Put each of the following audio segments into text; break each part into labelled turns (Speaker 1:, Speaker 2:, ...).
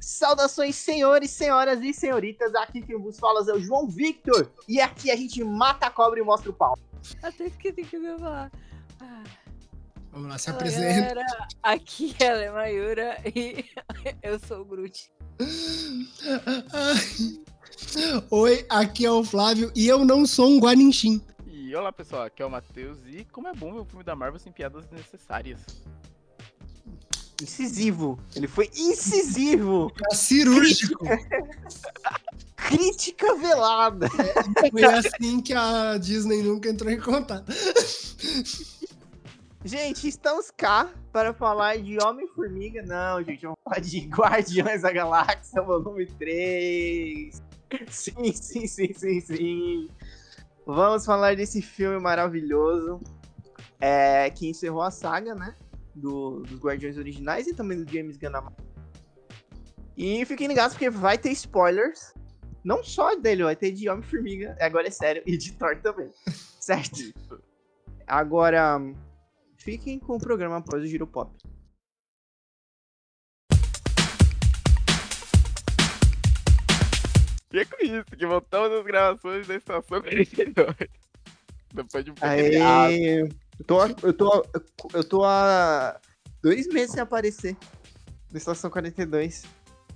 Speaker 1: Saudações, senhores, senhoras e senhoritas. Aqui quem vos fala é o João Victor. E aqui a gente mata a cobra e mostra o pau.
Speaker 2: Até esqueci que eu ia falar. Ah,
Speaker 3: Vamos lá, se
Speaker 2: fala,
Speaker 3: apresenta.
Speaker 2: galera. Aqui é a Mayura e eu sou o Groot.
Speaker 3: Oi, aqui é o Flávio e eu não sou um Guaninchim.
Speaker 4: E olá pessoal, aqui é o Matheus e como é bom ver o filme da Marvel sem piadas desnecessárias.
Speaker 1: Incisivo. Ele foi incisivo.
Speaker 3: Tá cirúrgico.
Speaker 1: Crítica velada.
Speaker 3: Foi assim que a Disney nunca entrou em contato.
Speaker 1: Gente, estamos cá para falar de Homem-Formiga. Não, gente, vamos falar de Guardiões da Galáxia, volume 3. Sim, sim, sim, sim, sim. Vamos falar desse filme maravilhoso é, que encerrou a saga, né? Do- dos Guardiões originais e também do James Gunn. E fiquem ligados porque vai ter spoilers. Não só dele, vai ter de Homem-Formiga, agora é sério, e de Thor também. Certo? Agora, fiquem com o programa após o Giro Pop.
Speaker 4: E é com isso que voltamos às gravações da Estação 42. Depois de um.
Speaker 1: Aê, eu tô, eu tô, eu tô há dois meses sem aparecer na Estação 42.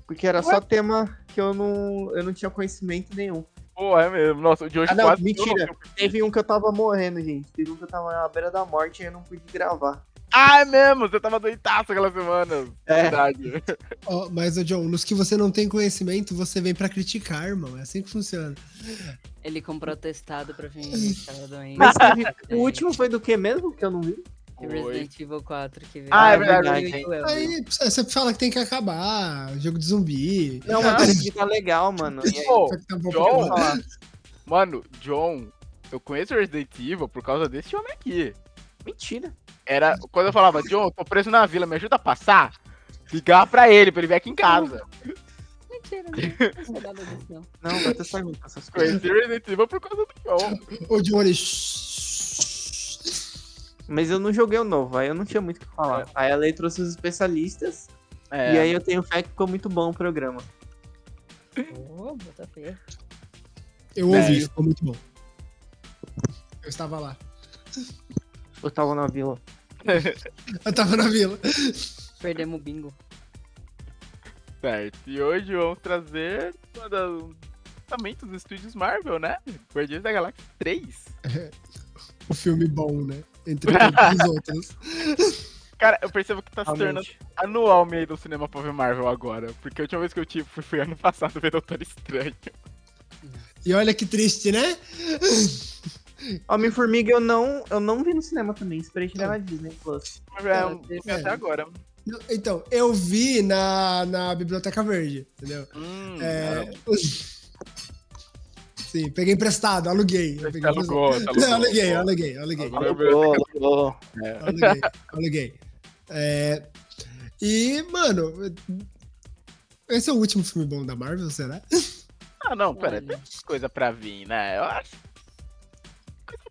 Speaker 1: Porque era só tema que eu não, eu não tinha conhecimento nenhum.
Speaker 4: Pô, é mesmo. Nossa, o de hoje
Speaker 1: Ah, não,
Speaker 4: quase
Speaker 1: mentira.
Speaker 4: não-
Speaker 1: Teve um que eu tava morrendo, gente. Teve um que eu tava na beira da morte e eu não pude gravar.
Speaker 4: Ah, é mesmo! Você tava doidaço aquela semana.
Speaker 1: É.
Speaker 4: Verdade.
Speaker 3: Ó, mas, ô John, nos que você não tem conhecimento, você vem pra criticar, irmão. É assim que funciona.
Speaker 2: Ele comprou testado pra vir doente.
Speaker 1: Mas o último foi do que mesmo? Que eu não vi?
Speaker 2: Resident Evil 4 que veio.
Speaker 4: Ah, é
Speaker 1: verdade.
Speaker 3: Aí você fala que tem que acabar, jogo de zumbi.
Speaker 1: Não, mas parece que tá legal, mano. E aí,
Speaker 3: tá bom pra
Speaker 4: John, mano, John, eu conheço o Resident Evil por causa desse homem aqui.
Speaker 1: Mentira.
Speaker 4: Era quando eu falava, John, eu tô preso na vila, me ajuda a passar. Ligar pra ele, pra ele vir aqui em casa.
Speaker 2: Mentira, não. Não sei nada disso, não.
Speaker 1: Não, vai ter só essas coisas.
Speaker 4: Resident Evil por causa do John.
Speaker 3: Ô, John, ele...
Speaker 1: Mas eu não joguei o novo, aí eu não tinha muito o que falar. Aí a lei trouxe os especialistas.
Speaker 4: É,
Speaker 1: E aí eu tenho fé que ficou muito bom o programa.
Speaker 2: Ô, bota fé.
Speaker 3: Eu ouvi,
Speaker 4: Velho.
Speaker 3: ficou muito bom. Eu estava lá.
Speaker 1: Eu tava na vila.
Speaker 3: Eu tava na vila.
Speaker 2: Perdemos o bingo.
Speaker 4: certo. E hoje vamos trazer uma das lançamentos dos estúdios Marvel, né? Guardiões da Galáxia 3.
Speaker 3: O filme bom, né? Entre todos os outros.
Speaker 4: Cara, eu percebo que tá se tornando anual meio do cinema pra ver Marvel agora. Porque a última vez que eu tive foi, foi ano passado ver Doutor Estranho.
Speaker 3: E olha que triste, né?
Speaker 1: Homem-Formiga eu não, eu não vi no cinema também. Esperei chegar na Disney Plus.
Speaker 4: É, um-
Speaker 2: esse-
Speaker 4: até agora.
Speaker 3: Não, Então, eu vi na, na Biblioteca Verde, entendeu?
Speaker 4: Hum,
Speaker 3: É... Sim, peguei emprestado, aluguei.
Speaker 4: Você
Speaker 3: peguei
Speaker 4: alugou,
Speaker 3: emprestado.
Speaker 4: alugou.
Speaker 3: Não, aluguei, aluguei, aluguei.
Speaker 1: Alugou, alugou.
Speaker 3: Aluguei, aluguei. É, E, mano, esse é o último filme bom da Marvel, será?
Speaker 4: Ah, não, pera, tem coisa pra vir, né? Eu acho.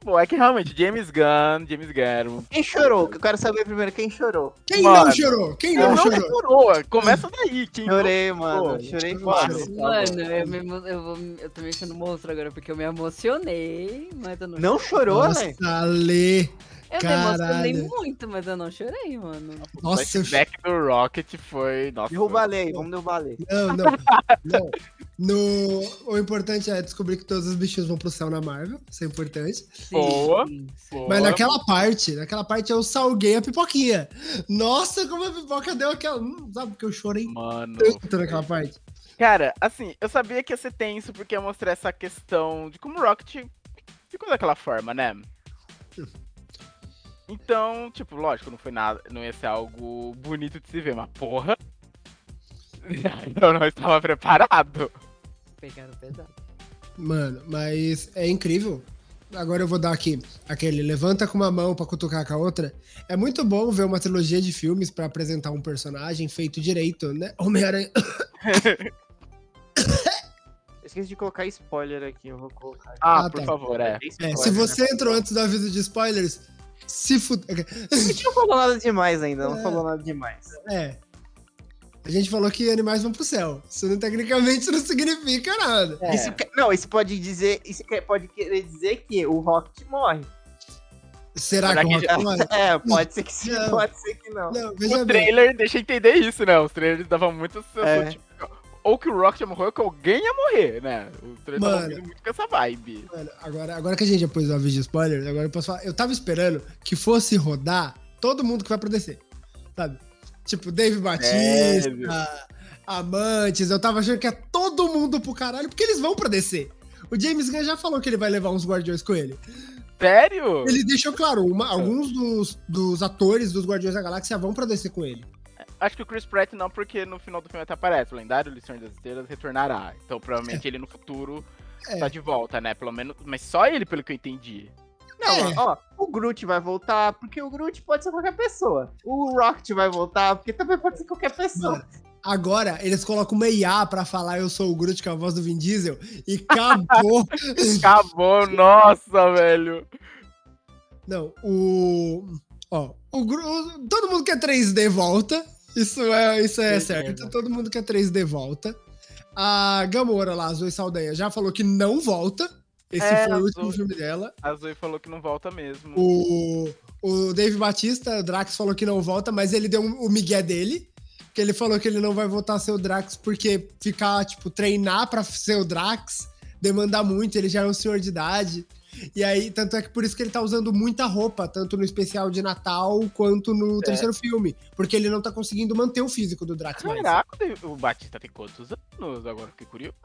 Speaker 4: Boa. É que realmente, James Gunn, James Gunn.
Speaker 1: Quem chorou? Que eu quero saber primeiro quem chorou.
Speaker 3: Quem
Speaker 4: Mano.
Speaker 3: não chorou? Quem
Speaker 4: Não,
Speaker 3: não
Speaker 4: não
Speaker 3: chorou?
Speaker 4: chorou. Começa daí. Quem
Speaker 1: Chorei, mano.
Speaker 4: Pô,
Speaker 1: Chorei
Speaker 3: eu
Speaker 1: fácil.
Speaker 3: chorei.
Speaker 2: Mano, eu, me, eu, vou, eu tô mexendo monstro agora porque eu me emocionei, mas eu não
Speaker 1: Não chorou, né?
Speaker 3: Nossa, Lê.
Speaker 2: Eu me emocionei
Speaker 3: caralho.
Speaker 2: muito, mas eu não chorei, mano.
Speaker 4: O
Speaker 3: Nossa, eu
Speaker 4: flashback do Rocket foi. Nossa.
Speaker 1: Derruba a lei, vamos derrubar a lei.
Speaker 3: Não, não. não. No... O importante é descobrir que todos os bichinhos vão pro céu na Marvel. Isso é importante.
Speaker 2: Sim,
Speaker 4: Boa.
Speaker 2: sim.
Speaker 4: Boa.
Speaker 3: Mas naquela parte, naquela parte eu salguei a pipoquinha. Nossa, como a pipoca deu aquela. Hum, sabe porque eu chorei
Speaker 4: Mano.
Speaker 3: tanto naquela parte.
Speaker 4: Cara, assim, eu sabia que ia ser tenso porque ia mostrar essa questão de como o Rocket ficou daquela forma, né? Então, tipo, lógico, não foi nada, não ia ser algo bonito de se ver, mas porra. Eu não estava preparado.
Speaker 2: Pegaram pesado.
Speaker 3: Mano, mas é incrível. Agora eu vou dar aqui aquele levanta com uma mão pra cutucar com a outra. É muito bom ver uma trilogia de filmes pra apresentar um personagem feito direito, né? Homem-Aranha.
Speaker 1: Esqueci de colocar spoiler aqui, eu vou colocar.
Speaker 4: Ah,
Speaker 3: Ah,
Speaker 4: por
Speaker 3: tá.
Speaker 4: favor, é.
Speaker 3: É, se você entrou antes do aviso de spoilers, Se fuder.
Speaker 1: A gente não falou nada demais ainda, não
Speaker 3: É.
Speaker 1: falou nada demais.
Speaker 3: É. A gente falou que animais vão pro céu. Isso não, tecnicamente não significa nada.
Speaker 4: É.
Speaker 1: Isso não, isso pode dizer. Isso pode querer dizer que o Rocket morre.
Speaker 3: Será
Speaker 4: Será
Speaker 3: que o
Speaker 4: que-
Speaker 3: Rocket morre?
Speaker 1: É, pode ser que sim,
Speaker 3: Não.
Speaker 1: pode ser que não.
Speaker 3: Não,
Speaker 4: O
Speaker 3: bem.
Speaker 4: trailer deixa entender isso, né? Os trailers davam muito
Speaker 1: É.
Speaker 4: tipo, ou que o Rocket ia morrer, ou que alguém ia morrer, né? O trailer tava
Speaker 3: Mano.
Speaker 4: vindo muito com essa vibe.
Speaker 3: Mano, agora, agora que a gente já pôs o aviso de spoiler, agora eu posso falar. Eu tava esperando que fosse rodar todo mundo que vai pra DC. Sabe? Tipo, Dave Batista,
Speaker 4: Sério?
Speaker 3: Amantes. Eu tava achando que é todo mundo pro caralho, porque eles vão pra DC. O James Gunn já falou que ele vai levar uns guardiões com ele.
Speaker 4: Sério?
Speaker 3: Ele deixou claro, uma- alguns dos, dos atores dos Guardiões da Galáxia vão pra descer com ele.
Speaker 4: Acho que o Chris Pratt não, porque no final do filme até aparece. O lendário Senhor das Estrelas retornará. Então provavelmente ele no futuro
Speaker 3: É.
Speaker 4: tá de volta, né? Pelo menos. Mas só ele, pelo que eu entendi.
Speaker 1: Não,
Speaker 3: É.
Speaker 1: ó, o Groot vai voltar, porque o Groot pode ser qualquer pessoa. O Rocket vai voltar, porque também pode ser qualquer pessoa.
Speaker 3: Mano, Agora, eles colocam uma IA pra falar eu sou o Groot, que é a voz do Vin Diesel, e acabou.
Speaker 4: Acabou, nossa, velho.
Speaker 3: Não, o. Ó, o Groot. Todo mundo quer 3D volta. Isso é, isso é certo. Todo mundo quer 3D volta. A Gamora lá, a Zoe Saldanha, já falou que não volta. Esse
Speaker 4: É,
Speaker 3: foi o último
Speaker 4: Zoe.
Speaker 3: filme dela.
Speaker 4: A Zoe falou que não volta mesmo.
Speaker 3: O, o Dave Batista, o Drax, falou que não volta, mas ele deu um- o migué dele. Que ele falou que ele não vai voltar a ser o Drax porque ficar, tipo, treinar pra ser o Drax demanda muito, ele já é um senhor de idade. E aí, tanto é que por isso que ele tá usando muita roupa, tanto no especial de Natal quanto no terceiro filme. Porque ele não tá conseguindo manter o físico do Drax mais.
Speaker 4: Caraca, o Batista tem quantos anos? Agora fiquei curioso.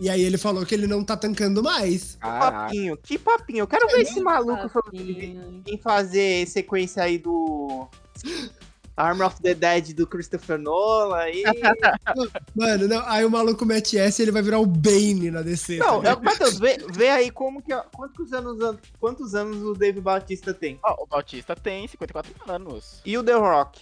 Speaker 3: E aí ele falou que ele não tá tancando mais.
Speaker 4: Caraca.
Speaker 1: Papinho, que papinho. Eu quero ver esse maluco
Speaker 2: Papinho.
Speaker 1: em fazer sequência aí do. Arm of the Dead do Christopher Nolan aí.
Speaker 3: Mano, não, aí o maluco mete essa e ele vai virar o Bane na DC.
Speaker 1: Não,
Speaker 3: tá
Speaker 1: Matheus, vê, vê aí como que. Quantos anos, quantos anos o Dave Bautista tem?
Speaker 4: Ó, o Batista tem 54 anos.
Speaker 1: E o The Rock?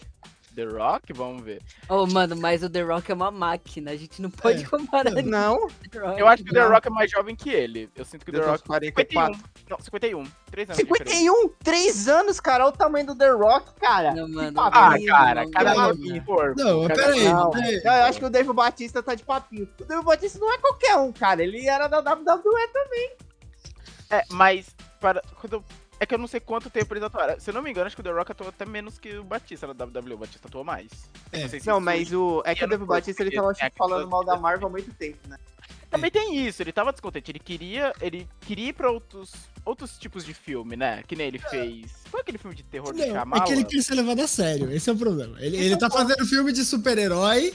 Speaker 4: The Rock, vamos ver.
Speaker 2: Oh, mano, mas o The Rock é uma máquina. A gente não pode
Speaker 3: É.
Speaker 2: comparar com
Speaker 1: Não,
Speaker 2: o The Rock.
Speaker 4: Eu acho que o The
Speaker 1: Não.
Speaker 4: Rock é mais jovem que ele. Eu sinto que o The Rock.
Speaker 1: com 44.
Speaker 4: 51. Não, 51. 3 anos. de diferença.
Speaker 1: 51? 3 anos, cara. Olha o tamanho do The Rock, cara.
Speaker 2: Não, mano.
Speaker 4: Ah, cara,
Speaker 2: não,
Speaker 4: cada
Speaker 3: não,
Speaker 4: um
Speaker 2: não.
Speaker 3: peraí.
Speaker 1: Não,
Speaker 3: peraí.
Speaker 1: eu acho que o Dave Batista tá de papinho. O Dave Batista não é qualquer um, cara. Ele era da WWE também.
Speaker 4: É, mas para, quando eu- é que eu não sei quanto tempo eles atuaram. Se eu não me engano, acho que o The Rock atuou até menos que o Batista na WWE. O Batista atuou mais.
Speaker 3: É.
Speaker 4: sei se
Speaker 1: Não, mas o. É que o
Speaker 4: no
Speaker 1: Batista ele tava
Speaker 4: é,
Speaker 1: falando mal da Marvel há muito tempo, né?
Speaker 4: Também tem isso, ele tava descontente. Ele queria, ele queria ir pra outros, outros tipos de filme, né? Que nem ele fez. Foi aquele filme de terror do
Speaker 3: Não, é que ele quer ser levado a sério, esse é o problema. Ele, ele tá fazendo filme de super-herói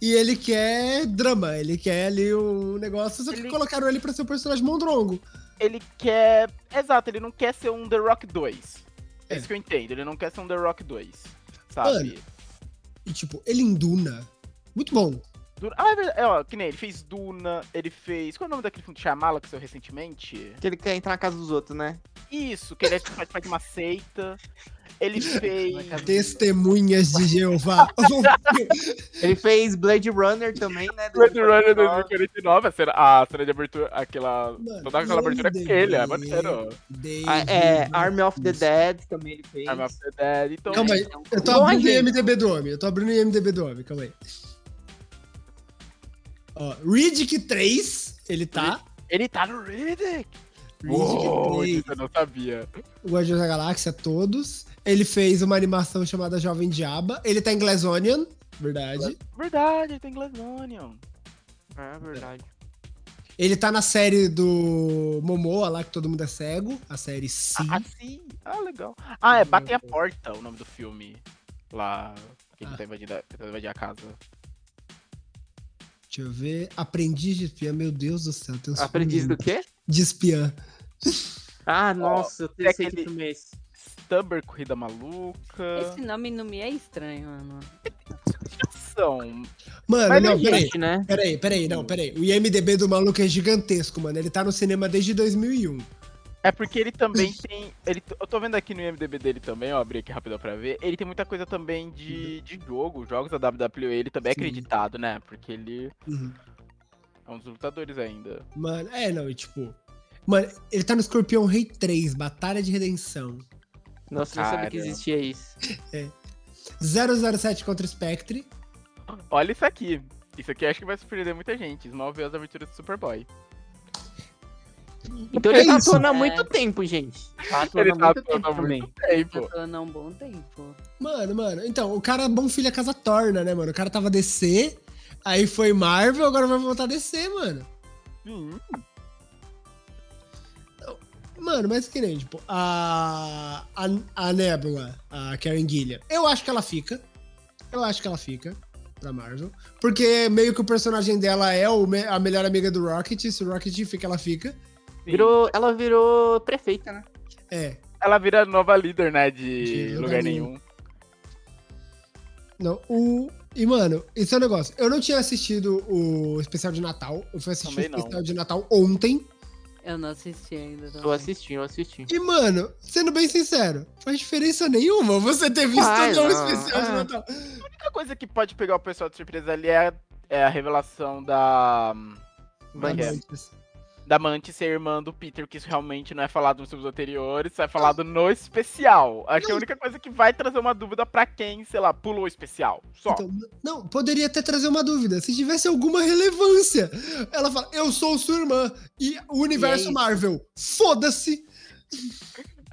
Speaker 3: e ele quer drama, ele quer ali um negócio, só que
Speaker 4: Ele-
Speaker 3: colocaram ele pra ser o personagem mondrongo.
Speaker 4: Ele quer. Exato, ele não quer ser um The Rock 2. É,
Speaker 3: É.
Speaker 4: isso que eu entendo. Ele não quer ser um The Rock 2. Sabe?
Speaker 3: Mano. E tipo, ele em Duna, muito bom.
Speaker 4: Duna- Ah, é verdade. É, ó, que nem ele fez Duna, ele fez. Qual é o nome daquele filme de Shyamalan que saiu recentemente?
Speaker 1: Que ele quer entrar na casa dos outros, né?
Speaker 4: Isso, que ele é tipo, faz parte de uma seita. Ele fez.
Speaker 3: Testemunhas de Jeová.
Speaker 1: Ele fez Blade Runner também, né?
Speaker 4: Blade Runner 2049, a cena, a cena de abertura, aquela.
Speaker 3: Mano,
Speaker 4: toda aquela abertura é com ele, é maneiro.
Speaker 1: Ah, é, Army of the Dead também ele fez.
Speaker 4: Arm of the Dead, então.
Speaker 3: Calma aí, eu tô abrindo o. IMDB do homem, eu tô abrindo o IMDB do homem, calma aí. Ó, Riddick 3, ele tá.
Speaker 4: Ele tá no Riddick!
Speaker 3: Riddick
Speaker 4: Uou,
Speaker 3: 3.
Speaker 4: isso eu não sabia.
Speaker 3: o Guardiões da Galáxia, todos. Ele fez uma animação chamada Jovem Diaba. Ele tá em Glass Onion, verdade.
Speaker 4: Verdade, ele tem Glass Onion.
Speaker 1: É verdade.
Speaker 3: Ele tá na série do Momoa lá, que todo mundo é cego. A série Sim.
Speaker 4: Ah, sim. Ah, legal. Ah, é Batem a Porta o nome do filme. Lá. Que ele
Speaker 3: Ah.
Speaker 4: tá invadindo, a- tá invadindo a casa.
Speaker 3: Deixa eu ver. Aprendiz de espiã, meu Deus do céu. Tem
Speaker 1: Aprendiz do quê?
Speaker 3: De espiã.
Speaker 1: Ah, nossa, eu
Speaker 4: é
Speaker 1: tenho sei
Speaker 4: aquele-
Speaker 1: que filme é esse.
Speaker 4: Stubber Corrida Maluca.
Speaker 2: Esse nome não me é estranho, mano.
Speaker 4: São.
Speaker 3: Mano,
Speaker 4: Mas
Speaker 3: não,
Speaker 4: não
Speaker 3: peraí.
Speaker 1: Gente, né?
Speaker 3: Peraí, peraí, não, peraí. O IMDB do maluco é gigantesco, mano. Ele tá no cinema desde 2001.
Speaker 4: É porque ele também tem. Ele, eu tô vendo aqui no IMDB dele também, ó, abri aqui rapidão pra ver. Ele tem muita coisa também de, de jogo, jogos da WWE, ele também é
Speaker 3: Sim.
Speaker 4: acreditado, né? Porque ele
Speaker 3: Uhum.
Speaker 4: é um dos lutadores ainda.
Speaker 3: Mano, é, não, e tipo. Mano, ele tá no Escorpião Rei 3, Batalha de Redenção.
Speaker 1: Nossa, eu não sabia que existia isso.
Speaker 3: 007 contra Spectre.
Speaker 4: Olha isso aqui. Isso aqui acho que vai surpreender muita gente. Smallville as aventuras do Superboy.
Speaker 1: Então
Speaker 3: É
Speaker 1: ele tá
Speaker 3: isso.
Speaker 1: atuando há
Speaker 2: É.
Speaker 1: muito tempo, gente. Tá atuando
Speaker 4: Ele
Speaker 1: há
Speaker 4: tá
Speaker 1: muito
Speaker 4: atuando
Speaker 1: tempo
Speaker 4: há
Speaker 1: também.
Speaker 4: muito tempo.
Speaker 2: Tô há um bom tempo.
Speaker 3: Mano, mano. Então, o cara bom filho a casa torna, né, mano? O cara tava DC, aí foi Marvel, agora vai voltar a DC, mano.
Speaker 4: Sim.
Speaker 3: Mano, mas que nem, tipo, a, a, a Nebula, a Karen Gillian, eu acho que ela fica. Eu acho que ela fica pra Marvel. Porque meio que o personagem dela é o a melhor amiga do Rocket. Se o Rocket fica, ela fica.
Speaker 1: Virou, ela virou prefeita, né?
Speaker 3: É.
Speaker 4: Ela vira nova líder, né? De,
Speaker 3: De lugar nenhum.
Speaker 4: nenhum.
Speaker 3: Não, o. E, mano, esse é o negócio. Eu não tinha assistido o especial de Natal. Eu fui assistir
Speaker 4: Também
Speaker 3: o
Speaker 4: não.
Speaker 3: especial de Natal ontem.
Speaker 2: Eu não assisti ainda.
Speaker 1: Eu
Speaker 2: também.
Speaker 1: assisti, eu assisti.
Speaker 3: E, mano, sendo bem sincero, faz diferença nenhuma você ter visto o
Speaker 1: não.
Speaker 3: especial de
Speaker 1: É.
Speaker 3: Natal.
Speaker 4: A única coisa que pode pegar o pessoal de surpresa ali é, é a revelação da. Como Da Mantis ser irmã do Peter, que isso realmente não é falado nos filmes anteriores, é falado no especial. Acho que é a única coisa que vai trazer uma dúvida pra quem, sei lá, pulou o especial. Só.
Speaker 3: Então, não, poderia até trazer uma dúvida. Se tivesse alguma relevância. Ela fala, eu sou sua irmã. E o universo
Speaker 2: isso.
Speaker 3: Marvel, foda-se.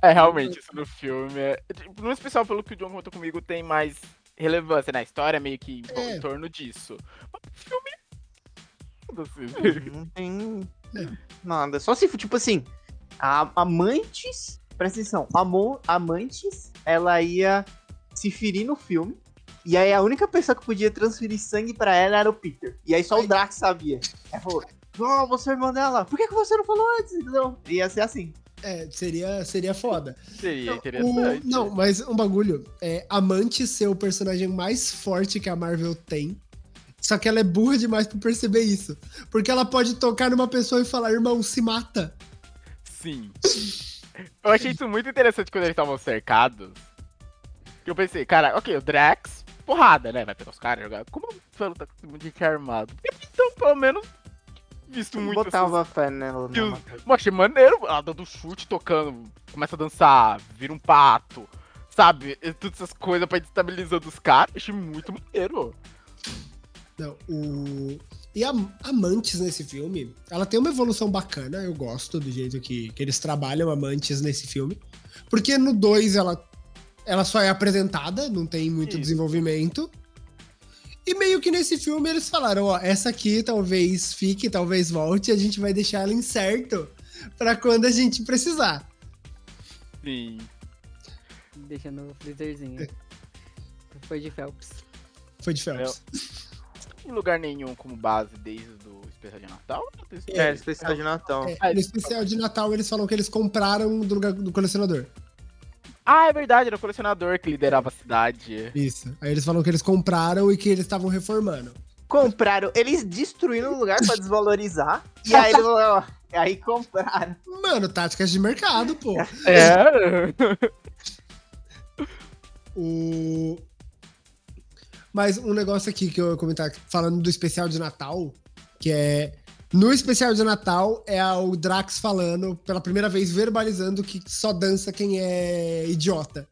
Speaker 4: É, realmente, isso no filme. É... tipo, No especial, pelo que o John contou comigo, tem mais relevância, né? A história é meio que em,
Speaker 3: É.
Speaker 4: em torno disso. Mas o filme. Foda-se.
Speaker 1: Não tem
Speaker 3: É.
Speaker 1: nada. Só se tipo assim, a Amantes, presta atenção, Amo, Amantes, ela ia se ferir no filme. E aí a única pessoa que podia transferir sangue pra ela era o Peter. E aí só o Drax sabia. Ela falou, oh, você é irmã dela, por que, que você não falou antes? Não, ia ser assim.
Speaker 3: É, seria, seria foda.
Speaker 4: Seria
Speaker 3: O-
Speaker 4: interessante.
Speaker 3: não, mas um bagulho. É Amante ser o personagem mais forte que a Marvel tem. Só que ela é burra demais pra perceber isso. Porque ela pode tocar numa pessoa e falar, irmão, se mata.
Speaker 4: Sim. Eu achei isso muito interessante quando eles estavam cercados. Que eu pensei, cara, ok, o Drax, porrada, né? Vai pegar os caras jogar. Como o Felo tá com muito gente armado? Então, pelo menos, visto muito
Speaker 1: Botava fé nela.
Speaker 4: essas...
Speaker 1: Não,
Speaker 4: Eu achei maneiro, ela dando chute, tocando, começa a dançar, vira um pato, sabe? E Todas essas coisas pra ir destabilizando os caras. Achei muito maneiro.
Speaker 3: Não, o. E a Amantes nesse filme, ela tem uma evolução bacana, eu gosto do jeito que, que eles trabalham Amantes nesse filme. Porque no 2 ela, ela só é apresentada, não tem muito
Speaker 4: Isso.
Speaker 3: desenvolvimento. E meio que nesse filme eles falaram, ó, essa aqui talvez fique, talvez volte, a gente vai deixar ela incerto pra quando a gente precisar.
Speaker 4: Sim.
Speaker 2: Deixa no freezerzinho. Foi de Phelps.
Speaker 3: Foi de Phelps.
Speaker 4: Em lugar nenhum como base desde o especial de Natal.
Speaker 1: É, especial de Natal.
Speaker 3: É, no especial de Natal eles falam que eles compraram do, lugar- do colecionador.
Speaker 4: Ah, é verdade, era o colecionador que liderava a cidade.
Speaker 3: Isso. Aí eles falam que eles compraram e que eles estavam reformando.
Speaker 1: Compraram, eles destruíram o lugar pra desvalorizar. e aí eles ó, aí compraram.
Speaker 3: Mano, táticas de mercado, pô.
Speaker 4: É.
Speaker 3: O... Mas um negócio aqui que eu ia comentar, falando do especial de Natal, que é. No especial de Natal é o Drax falando, pela primeira vez, verbalizando que só dança quem é idiota.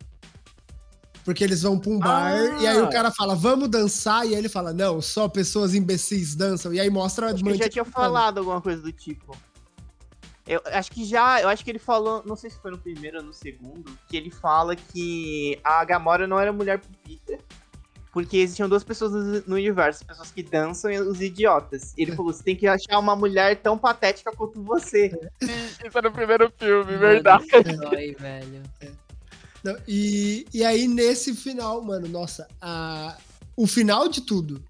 Speaker 3: Porque eles vão pra um bar
Speaker 4: Ah.
Speaker 3: e aí o cara fala, vamos dançar, e aí ele fala, não, só pessoas imbecis dançam. E aí mostra a
Speaker 1: Acho que ele já tinha falado alguma coisa do tipo. Eu acho que já, eu acho que ele falou, não sei se foi no primeiro ou no segundo, que ele fala que a Gamora não era mulher pro Peter, porque existiam duas pessoas no, universo, as pessoas que dançam e os idiotas. E ele falou, você tem que achar uma mulher tão patética quanto você.
Speaker 4: Isso é no primeiro filme, verdade.
Speaker 2: Mano, dói, velho.
Speaker 3: Não, e, e aí, nesse final, mano, nossa, a, o final de tudo,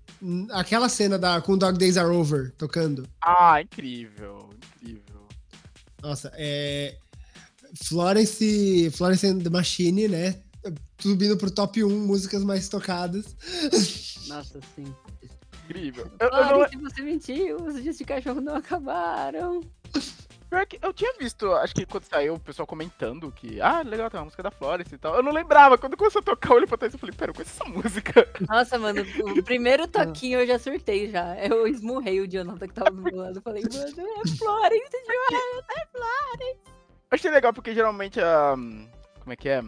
Speaker 3: aquela cena da, com Dog Days Are Over tocando,
Speaker 4: Ah, incrível, incrível.
Speaker 3: nossa, é. Florence, Florence and the Machine, né? Subindo pro top 1 músicas mais tocadas.
Speaker 2: Nossa, sim.
Speaker 4: Incrível. Eu, eu,
Speaker 2: que você mentiu, os dias de cachorro não acabaram.
Speaker 4: pior que eu tinha visto, acho que quando saiu, o pessoal comentando que, ah, legal, tem uma música da Florence e tal. Eu não lembrava, quando começou a tocar, eu olhei pra trás e falei, pera, eu conheço essa música.
Speaker 2: Nossa, mano, o primeiro toquinho eu já surtei já. Eu esmurrei o Jonathan que tava do meu lado. Falei, mano, é Florence demais.
Speaker 4: Achei legal porque geralmente a. Como é que é?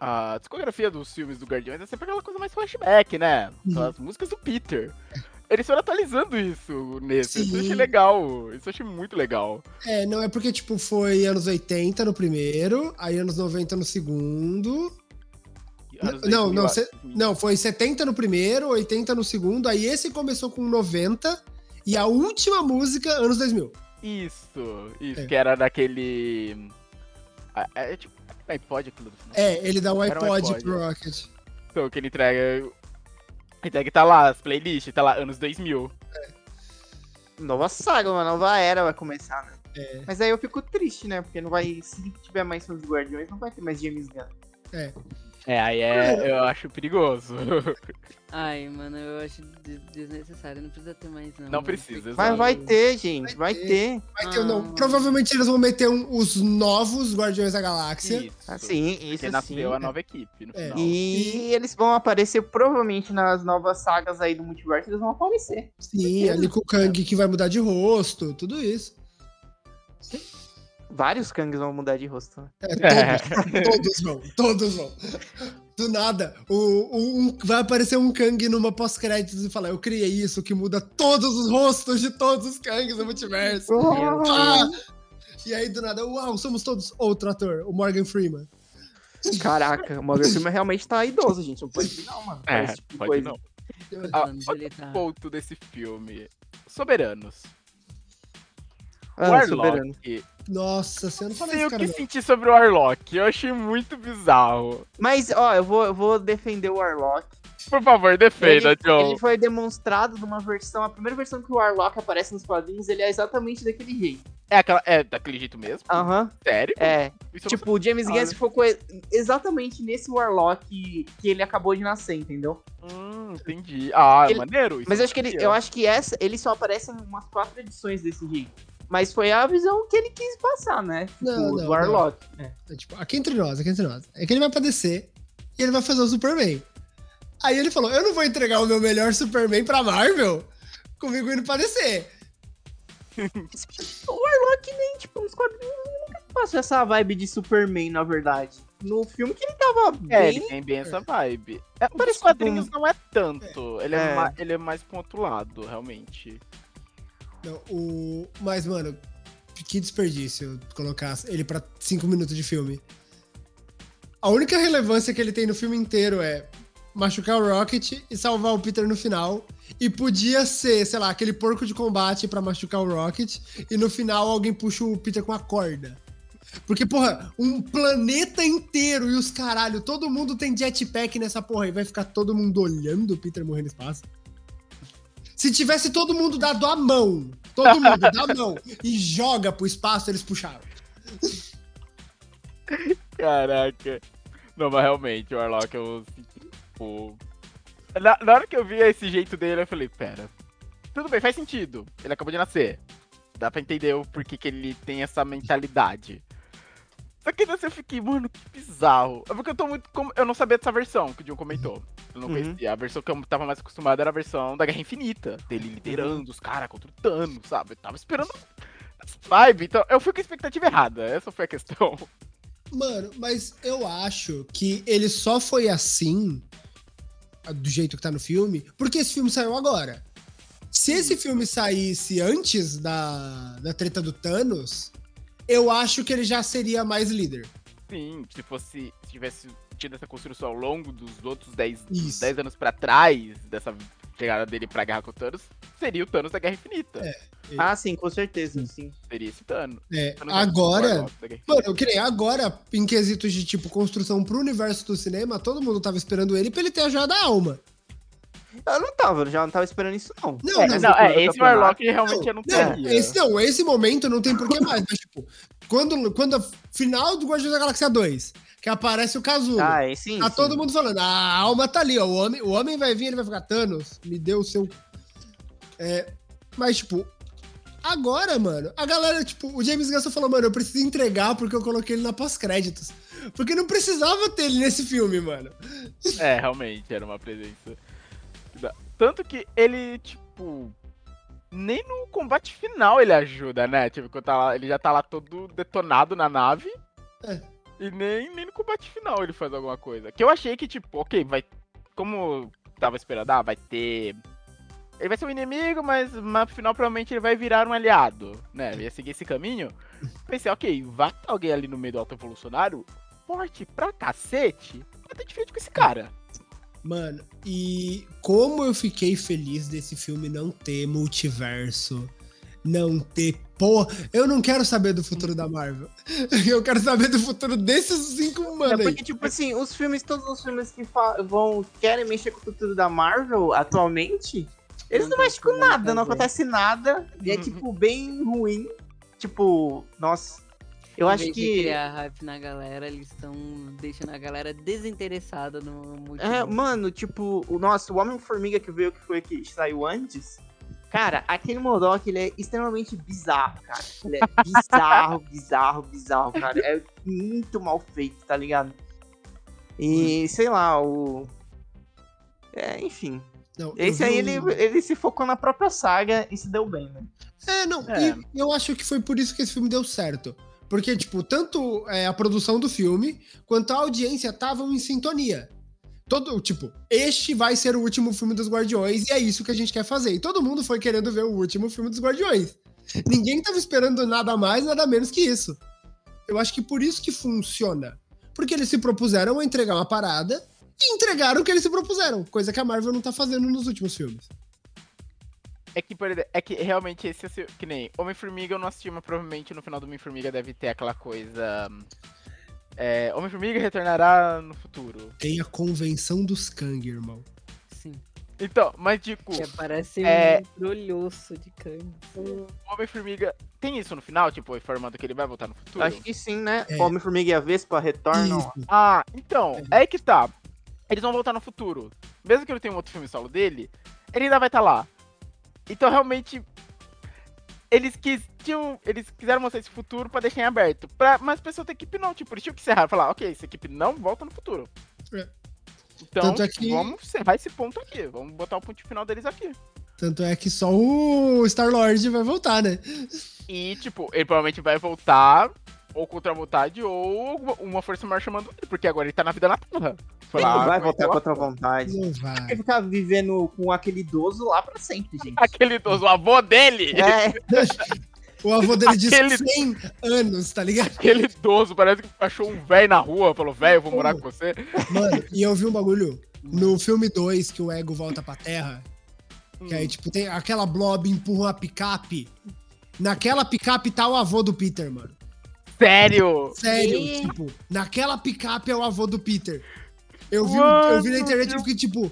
Speaker 4: A discografia dos filmes do Guardiões é sempre aquela coisa mais flashback, né? São as músicas do Peter. Eles foram atualizando isso nesse. Isso eu achei
Speaker 3: Sim.
Speaker 4: legal. Isso eu achei muito legal.
Speaker 3: É, não é porque, tipo, foi anos 80 no primeiro, aí anos 90 no segundo.
Speaker 4: Anos
Speaker 3: Não,
Speaker 4: 2000,
Speaker 3: não,
Speaker 4: 2000.
Speaker 3: Não, foi 70 no primeiro, 80 no segundo, aí esse começou com 90 e a última música, anos 2000.
Speaker 4: Isso, isso,
Speaker 3: É.
Speaker 4: que era daquele. Ah, É, tipo, iPod aquilo do final.
Speaker 3: É, ele dá um
Speaker 4: Era um
Speaker 3: iPod
Speaker 4: iPod,
Speaker 3: pro Rocket.
Speaker 4: Então, que ele entrega. Entrega tá lá, as playlists, tá lá, anos 2000.
Speaker 1: Nova saga, uma nova era vai começar, né?
Speaker 3: É.
Speaker 1: Mas aí eu fico triste, né? Porque não vai. Se tiver mais filmes do Guardiões, não vai ter mais James Gunn.
Speaker 3: É.
Speaker 4: É, aí é, eu acho perigoso.
Speaker 2: Ai, mano, eu acho des- desnecessário. Não precisa ter mais, não.
Speaker 4: Não precisa,
Speaker 1: Mas vai ter, gente. Vai,
Speaker 3: Vai ter.
Speaker 1: ter.
Speaker 3: Vai ter ou não?
Speaker 2: Ah.
Speaker 3: Provavelmente eles vão meter um- os novos Guardiões da Galáxia.
Speaker 4: Isso.
Speaker 1: Assim, isso
Speaker 4: Porque
Speaker 1: sim.
Speaker 4: nasceu a nova equipe no
Speaker 3: É.
Speaker 4: final.
Speaker 1: E eles vão aparecer provavelmente nas novas sagas aí do multiverso, eles vão aparecer.
Speaker 3: Sim, ali com o Kang que vai mudar de rosto, tudo isso.
Speaker 1: Vários Kangs vão mudar de rosto. né?
Speaker 3: É, todos, todos vão, todos vão. Do nada, o, um- vai aparecer um Kang numa pós-créditos e falar: Eu criei isso que muda todos os rostos de todos os Kangs do multiverso. Ah! E aí, do nada, uau, somos todos outro ator, o Morgan Freeman.
Speaker 1: Caraca, o Morgan Freeman realmente tá idoso, gente. Não pode não, mano.
Speaker 4: É,
Speaker 1: tipo de
Speaker 4: pode
Speaker 1: coisa.
Speaker 4: não. Ah,
Speaker 2: anos ele tá?
Speaker 4: Ponto desse filme. Soberanos.
Speaker 1: Ah, soberano.
Speaker 3: Nossa, você não fala
Speaker 4: Sei o que
Speaker 3: não.
Speaker 4: senti sobre o Warlock. Eu achei muito bizarro.
Speaker 1: Mas, ó, eu vou, eu vou defender o Warlock.
Speaker 4: Por favor, defenda,
Speaker 1: ele,
Speaker 4: John.
Speaker 1: ele foi demonstrado numa versão, a primeira versão que o Warlock aparece nos quadrinhos, ele é exatamente daquele jeito.
Speaker 4: É, aquela, é daquele jeito mesmo?
Speaker 1: Aham,
Speaker 4: Sério?
Speaker 1: é.
Speaker 4: Isso
Speaker 1: Tipo, o James Gunn se focou exatamente nesse Warlock que, ele acabou de nascer, entendeu?
Speaker 4: Hum, entendi. Ah,
Speaker 1: Ele-
Speaker 4: maneiro. isso
Speaker 1: Mas eu acho que ele, eu acho que essa, ele só aparece em umas quatro edições desse jeito. Mas foi a visão que ele quis passar, né? Tipo,
Speaker 3: Não, não,
Speaker 1: do Warlock. É.
Speaker 3: É, tipo, aqui entre nós, aqui entre nós. É que ele vai pra descer e ele vai fazer o Superman. Aí ele falou: Eu não vou entregar o meu melhor Superman pra Marvel comigo indo pra descer.
Speaker 1: O Warlock nem, tipo, nos quadrinhos nunca passou essa vibe de Superman, na verdade. No filme que ele tava
Speaker 4: É,
Speaker 1: bem.
Speaker 4: ele tem bem essa vibe. É,
Speaker 1: Parece
Speaker 4: os quadrinhos não é tanto. Ele é,
Speaker 1: É.
Speaker 4: ma- ele é mais pro outro lado, realmente.
Speaker 3: Não, o... Mas, mano, que desperdício colocar ele pra cinco minutos de filme. A única relevância que ele tem no filme inteiro é machucar o Rocket e salvar o Peter no final. E podia ser, sei lá, aquele porco de combate pra machucar o Rocket. E no final alguém puxa o Peter com a corda. Porque, porra, um planeta inteiro e os caralho, todo mundo tem jetpack nessa porra e vai ficar todo mundo olhando o Peter morrer no espaço. Se tivesse todo mundo dado a mão, todo mundo dá a mão e joga pro espaço, eles puxaram.
Speaker 4: Caraca. Não, mas realmente, o Warlock eu senti, tipo. Na, na hora que eu vi esse jeito dele, eu falei, pera. Tudo bem, faz sentido. Ele acabou de nascer. Dá pra entender o porquê que ele tem essa mentalidade. Só que nesse eu fiquei, mano, que bizarro. É porque eu tô muito. como- Eu não sabia dessa versão que o John comentou. Eu não
Speaker 1: Uhum.
Speaker 4: conhecia. A versão que eu tava mais acostumado era a versão da Guerra Infinita. Dele liderando os caras contra o Thanos, sabe? Eu tava esperando vibe. Então, eu fui com a expectativa errada. Essa foi a questão.
Speaker 3: Mano, mas eu acho que ele só foi assim, do jeito que tá no filme, porque esse filme saiu agora. Se esse filme saísse antes da, da treta do Thanos, eu acho que ele já seria mais líder.
Speaker 4: Sim, se fosse. Se tivesse tido essa construção ao longo dos outros 10,
Speaker 3: Isso.
Speaker 4: 10 anos pra trás, dessa chegada dele pra guerra com o Thanos, seria o Thanos da Guerra Infinita.
Speaker 3: É.
Speaker 1: Ah, sim, com certeza, sim.
Speaker 4: Seria esse Thanos.
Speaker 3: É,
Speaker 4: Thanos é
Speaker 3: agora, Mano, eu queria agora, em quesitos de tipo construção pro universo do cinema, todo mundo tava esperando ele pra ele ter a joia da alma.
Speaker 1: Eu não tava, já não tava esperando isso, não.
Speaker 3: Não,
Speaker 4: É,
Speaker 3: não,
Speaker 4: não, é, esse. Warlock realmente eu não
Speaker 3: Não,
Speaker 4: teria.
Speaker 3: esse, não, esse momento não tem porquê mais, mas tipo, quando, quando a final do Guardiões da Galáxia 2, que aparece o Casulo,
Speaker 1: Ah, é, sim.
Speaker 3: tá
Speaker 1: sim.
Speaker 3: todo mundo falando, a alma tá ali, ó, o homem, o homem vai vir, ele vai ficar, Thanos, me deu o seu... É, mas, tipo, agora, mano, a galera, tipo, o James Gunn falou, mano, eu preciso entregar porque eu coloquei ele na pós-créditos. Porque não precisava ter ele nesse filme, mano.
Speaker 4: É, realmente, era uma presença. Tanto que ele, tipo. Nem no combate final ele ajuda, né? Tipo, quando tá lá, ele já tá lá todo detonado na nave.
Speaker 3: É.
Speaker 4: E nem, nem no combate final ele faz alguma coisa. Que eu achei que, tipo, ok, vai. Como tava esperando, ah, vai ter. Ele vai ser um inimigo, mas no final provavelmente ele vai virar um aliado, né? Ia seguir esse caminho. Pensei, ok, vai ter alguém ali no meio do alto evolucionário, forte pra cacete, vai ter diferente com esse cara.
Speaker 3: Mano, e como eu fiquei feliz desse filme não ter multiverso, não ter porra. Eu não quero saber do futuro da Marvel. Eu quero saber do futuro desses cinco
Speaker 1: É
Speaker 3: mano aí.
Speaker 1: porque, tipo assim, os filmes, todos os filmes que vão, querem mexer com o futuro da Marvel atualmente, eles não,
Speaker 2: Não
Speaker 1: mexem com
Speaker 2: nada
Speaker 1: não acontece nada. E é,
Speaker 4: Uhum.
Speaker 1: tipo, bem ruim. Tipo, nossa. Eu
Speaker 2: Em
Speaker 1: acho que.
Speaker 2: criar hype na galera, eles estão deixando a galera desinteressada no
Speaker 1: É,
Speaker 2: multiverso.
Speaker 1: mano, tipo, o nosso, o Homem-Formiga que veio, que foi que saiu antes. Cara, aquele Modok, ele é extremamente bizarro, cara. Ele é bizarro, bizarro, bizarro, cara. É muito mal feito, tá ligado? E, sei lá, o... É, enfim.
Speaker 3: Não,
Speaker 1: Esse aí,
Speaker 3: um-
Speaker 1: ele, ele se focou na própria saga e se deu bem, né?
Speaker 3: É, não,
Speaker 4: É.
Speaker 3: e eu acho que foi por isso que esse filme deu certo. Porque, tipo, tanto é, a produção do filme quanto a audiência estavam em sintonia. Todo, tipo, este vai ser o último filme dos Guardiões e é isso que a gente quer fazer. E todo mundo foi querendo ver o último filme dos Guardiões. Ninguém tava esperando nada mais, nada menos que isso. Eu acho que por isso que funciona. Porque eles se propuseram a entregar uma parada e entregaram o que eles se propuseram. Coisa que a Marvel não tá fazendo nos últimos filmes.
Speaker 4: É que, por exemplo, é que realmente esse é o seu- que nem Homem-Formiga eu não assisti, mas provavelmente no final do Homem-Formiga deve ter aquela coisa. É, Homem-Formiga retornará no futuro.
Speaker 3: Tem a convenção dos Kang, irmão.
Speaker 2: Sim.
Speaker 4: Então, mas tipo,
Speaker 2: Que parece
Speaker 4: É.
Speaker 2: um de
Speaker 4: o Homem-Formiga tem isso no final, tipo, informando que ele vai voltar no futuro?
Speaker 1: Acho que sim, né?
Speaker 3: É.
Speaker 1: Homem-Formiga e a Vespa retornam.
Speaker 3: Isso.
Speaker 4: Ah, então, é aí que tá. Eles vão voltar no futuro. Mesmo que ele tenha um outro filme solo dele, ele ainda vai estar lá. Então, realmente, eles quis, tinham, eles quiseram mostrar esse futuro pra deixar em aberto. Pra, mas as pessoas da equipe não, tipo, eles tinham que encerrar e falar, ok, essa equipe não volta no futuro.
Speaker 3: É.
Speaker 4: Então,
Speaker 3: é que-
Speaker 4: vamos encerrar esse ponto aqui. Vamos botar o ponto final deles aqui.
Speaker 3: Tanto é que só o Star-Lord vai voltar, né?
Speaker 4: E, tipo, ele provavelmente vai voltar ou contra a vontade ou uma força maior chamando ele, porque agora ele tá na vida na Terra. Foi
Speaker 1: Ele não vai voltar contra a vontade.
Speaker 3: Não
Speaker 1: Vai
Speaker 3: vai.
Speaker 1: ficar vivendo com aquele idoso lá pra sempre, gente.
Speaker 4: Aquele idoso, o avô dele!
Speaker 1: É,
Speaker 3: O avô dele de
Speaker 4: Aquele-
Speaker 3: 100 anos, tá ligado?
Speaker 4: Aquele idoso, parece que achou um velho na rua, falou, velho, eu vou morar com você.
Speaker 3: Mano, e eu vi um bagulho no filme 2 que o Ego volta pra Terra. Que aí, tipo, tem aquela blob empurra uma picape. Naquela picape tá o avô do Peter, mano.
Speaker 4: Sério?
Speaker 3: Sério,
Speaker 2: E?
Speaker 3: tipo, naquela picape é o avô do Peter. Eu vi,
Speaker 4: Mano,
Speaker 3: eu vi na internet e fiquei tipo.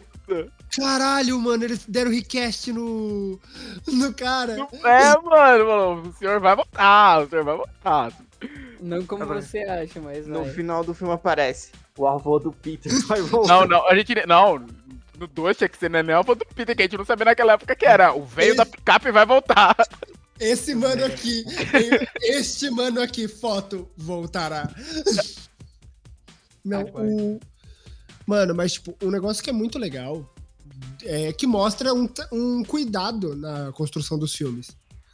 Speaker 3: Caralho, mano, eles deram request no. no cara.
Speaker 4: É, mano, falou, o senhor vai voltar, o senhor vai voltar.
Speaker 2: Não como você acha, mas
Speaker 1: no
Speaker 2: vai.
Speaker 1: final do filme aparece. O avô do Peter vai voltar.
Speaker 4: Não, não, a gente, não, no 2 tinha que ser né, nem o avô do Peter, que a gente não sabia naquela época que era. O velho da picape vai voltar.
Speaker 3: Esse mano aqui, este mano aqui, foto, voltará. Não, o... Mano, mas tipo, um negócio que é muito legal é que mostra um, um cuidado na construção dos filmes.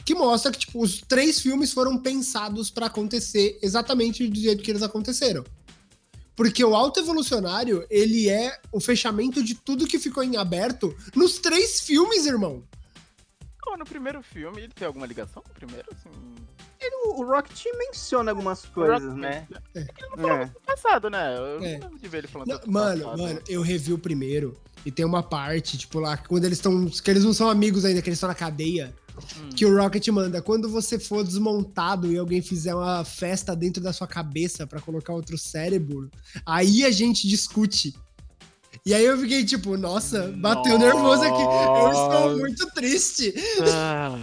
Speaker 3: Que mostra que, tipo, os três filmes foram pensados pra acontecer exatamente do jeito que eles aconteceram. Porque o Alto Evolucionário, ele é o fechamento de tudo que ficou em aberto nos três filmes, irmão.
Speaker 4: Pô, no primeiro filme, ele tem alguma ligação com o primeiro? Assim,
Speaker 1: O, o Rocket menciona algumas coisas, né?
Speaker 3: É.
Speaker 1: É.
Speaker 4: no passado, né? Eu
Speaker 3: É.
Speaker 4: não lembro de ver ele falando
Speaker 3: Não, mano,
Speaker 4: passado.
Speaker 3: mano, eu revi o primeiro e tem uma parte, tipo, lá, quando eles estão. Que eles não são amigos ainda, que eles estão na cadeia.
Speaker 4: Hum.
Speaker 3: Que o Rocket manda, quando você for desmontado e alguém fizer uma festa dentro da sua cabeça pra colocar outro cérebro, aí a gente discute. E aí eu fiquei tipo, nossa, bateu nervoso aqui. Eu estou
Speaker 4: Nossa.
Speaker 3: muito triste.
Speaker 4: Ah.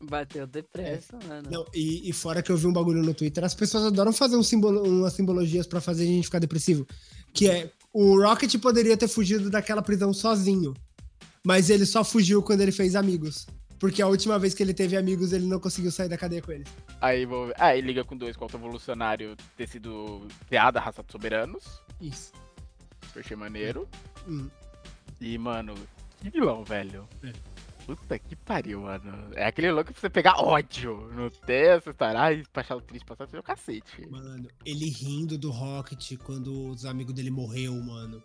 Speaker 2: Bateu depressa, mano.
Speaker 3: Não, e, e fora que eu vi um bagulho no Twitter, as pessoas adoram fazer um simbolo, umas simbologias pra fazer a gente ficar depressivo. Que é, o Rocket poderia ter fugido daquela prisão sozinho. Mas ele só fugiu quando ele fez amigos. Porque a última vez que ele teve amigos, ele não conseguiu sair da cadeia com eles.
Speaker 4: Aí vou ver. Ah, liga com dois com o evolucionário ter sido criado a raça dos soberanos.
Speaker 3: Isso.
Speaker 4: Super achei maneiro.
Speaker 3: Hum.
Speaker 4: E, mano, que vilão, velho. Puta que pariu, mano. É aquele louco pra você pegar ódio no texto, estar ai, pra achar o triste, passar seu cacete.
Speaker 3: Mano, ele rindo do Rocket quando os amigos dele morreu, mano.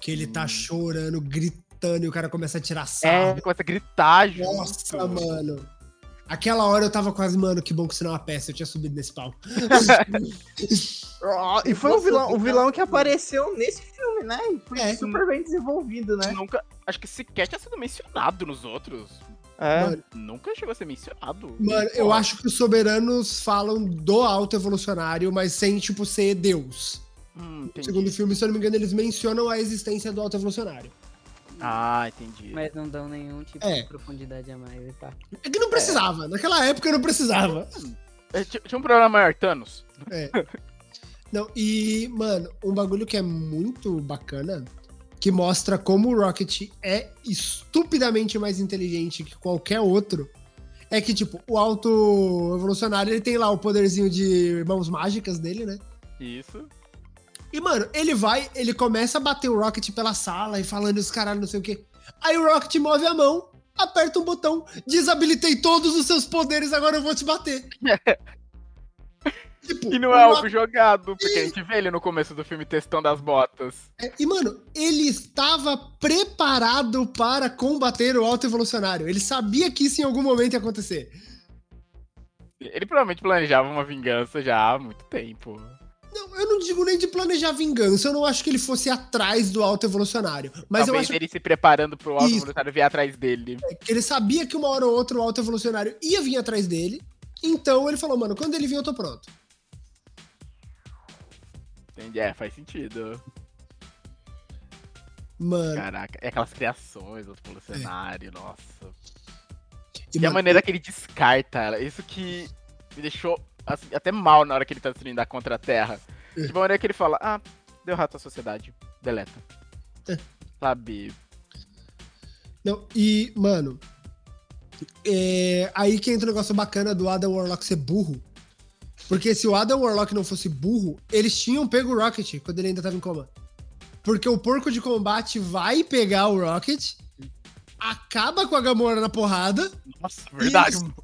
Speaker 3: Que ele tá
Speaker 4: Hum.
Speaker 3: chorando, gritando e o cara começa a tirar
Speaker 4: É,
Speaker 3: sarro.
Speaker 4: começa a gritar junto.
Speaker 3: Nossa, mano. Aquela hora eu tava quase, mano, que bom que isso não é uma peça, eu tinha subido nesse palco.
Speaker 1: Ó, e foi o vilão, o vilão que apareceu nesse filme, né? E foi
Speaker 3: É.
Speaker 1: super bem desenvolvido, né?
Speaker 4: Nunca. Acho que sequer tinha sido mencionado nos outros.
Speaker 1: É.
Speaker 3: Mano,
Speaker 4: Nunca chegou a ser mencionado.
Speaker 3: Mano, eu acho que os soberanos falam do alto evolucionário, mas sem, tipo, ser Deus.
Speaker 4: Hum,
Speaker 3: No segundo filme, se eu não me engano, eles mencionam a existência do alto evolucionário.
Speaker 4: Ah, entendi.
Speaker 2: Mas não dão nenhum tipo
Speaker 3: É.
Speaker 2: de profundidade a mais e pá.
Speaker 3: É que não precisava, naquela época não precisava.
Speaker 4: É, tinha tinha um problema maior, Thanos.
Speaker 3: É. Não, e, mano, um bagulho que é muito bacana, que mostra como o Rocket é estupidamente mais inteligente que qualquer outro, é que, tipo, o alto evolucionário, ele tem lá o poderzinho de mãos mágicas dele, né?
Speaker 4: Isso.
Speaker 3: E, mano, ele vai, ele começa a bater o Rocket pela sala e falando os caralho, não sei o quê. Aí o Rocket move a mão, aperta um botão, desabilitei todos os seus poderes, agora eu vou te bater. tipo,
Speaker 4: E não é algo jogado, porque a gente vê ele no começo do filme testando as botas.
Speaker 3: É, E, mano, ele estava preparado para combater o alto evolucionário. Ele sabia que isso em algum momento ia acontecer.
Speaker 4: Ele provavelmente planejava uma vingança já há muito tempo.
Speaker 3: Não, eu não digo nem de planejar vingança, eu não acho que ele fosse atrás do alto evolucionário. Mas
Speaker 4: Talvez
Speaker 3: eu acho
Speaker 4: ele se preparando pro alto evolucionário vir atrás dele.
Speaker 3: que ele sabia que uma hora ou outra o alto evolucionário ia vir atrás dele. Então ele falou, mano, quando ele vir eu tô pronto.
Speaker 4: Entende? É, faz sentido.
Speaker 3: Mano,
Speaker 4: Caraca, é aquelas criações do evolucionário, nossa.
Speaker 3: e,
Speaker 4: E a
Speaker 3: mano,
Speaker 4: maneira que ele descarta ela, isso que me deixou assim, até mal na hora que ele tá destruindo a contra-terra.
Speaker 3: É.
Speaker 4: De uma maneira que ele fala, ah, deu rato à sociedade, deleta.
Speaker 3: É.
Speaker 4: Sabe?
Speaker 3: Não, e, mano, é, aí que entra o negócio bacana do Adam Warlock ser burro. Porque se o Adam Warlock não fosse burro, eles tinham pego o Rocket quando ele ainda tava em coma. Porque o porco de combate vai pegar o Rocket, acaba com a Gamora na porrada,
Speaker 4: Nossa, verdade.
Speaker 3: Isso.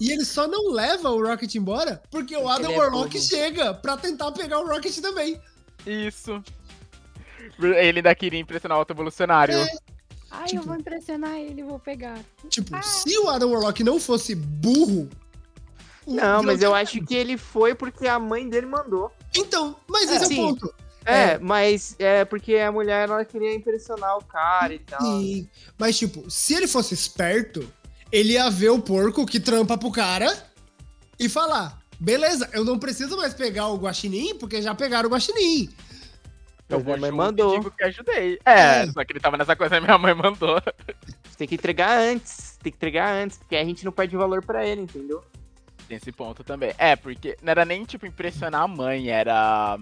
Speaker 3: E ele só não leva o Rocket embora porque o
Speaker 2: Porque
Speaker 3: Adam
Speaker 2: ele é
Speaker 3: Warlock
Speaker 2: burro.
Speaker 3: chega pra tentar pegar o Rocket também.
Speaker 4: Isso. Ele ainda queria impressionar o alto evolucionário.
Speaker 3: É.
Speaker 2: Ai,
Speaker 3: Tipo-
Speaker 2: eu vou impressionar ele, vou pegar.
Speaker 3: Tipo, se o Adam Warlock não fosse burro. o
Speaker 1: Não, mas eu acho que ele foi porque a mãe dele mandou.
Speaker 3: Então, mas
Speaker 1: É,
Speaker 3: esse é o ponto.
Speaker 1: É,
Speaker 3: É.
Speaker 1: mas é porque a mulher ela queria impressionar o cara e tal.
Speaker 3: Sim. Mas, tipo, se ele fosse esperto, ele ia ver o porco que trampa pro cara e falar: beleza, eu não preciso mais pegar o guaxinim, porque já pegaram o guaxinim.
Speaker 4: Eu
Speaker 1: Mas
Speaker 4: vou
Speaker 1: a mãe mandou.
Speaker 4: digo que ajudei. É,
Speaker 3: É.
Speaker 4: só que ele tava nessa coisa, minha mãe mandou.
Speaker 1: Tem que entregar antes. Tem que entregar antes, porque a gente não perde valor pra ele, entendeu?
Speaker 4: Tem esse ponto também. É, porque não era nem, tipo, impressionar a mãe, era...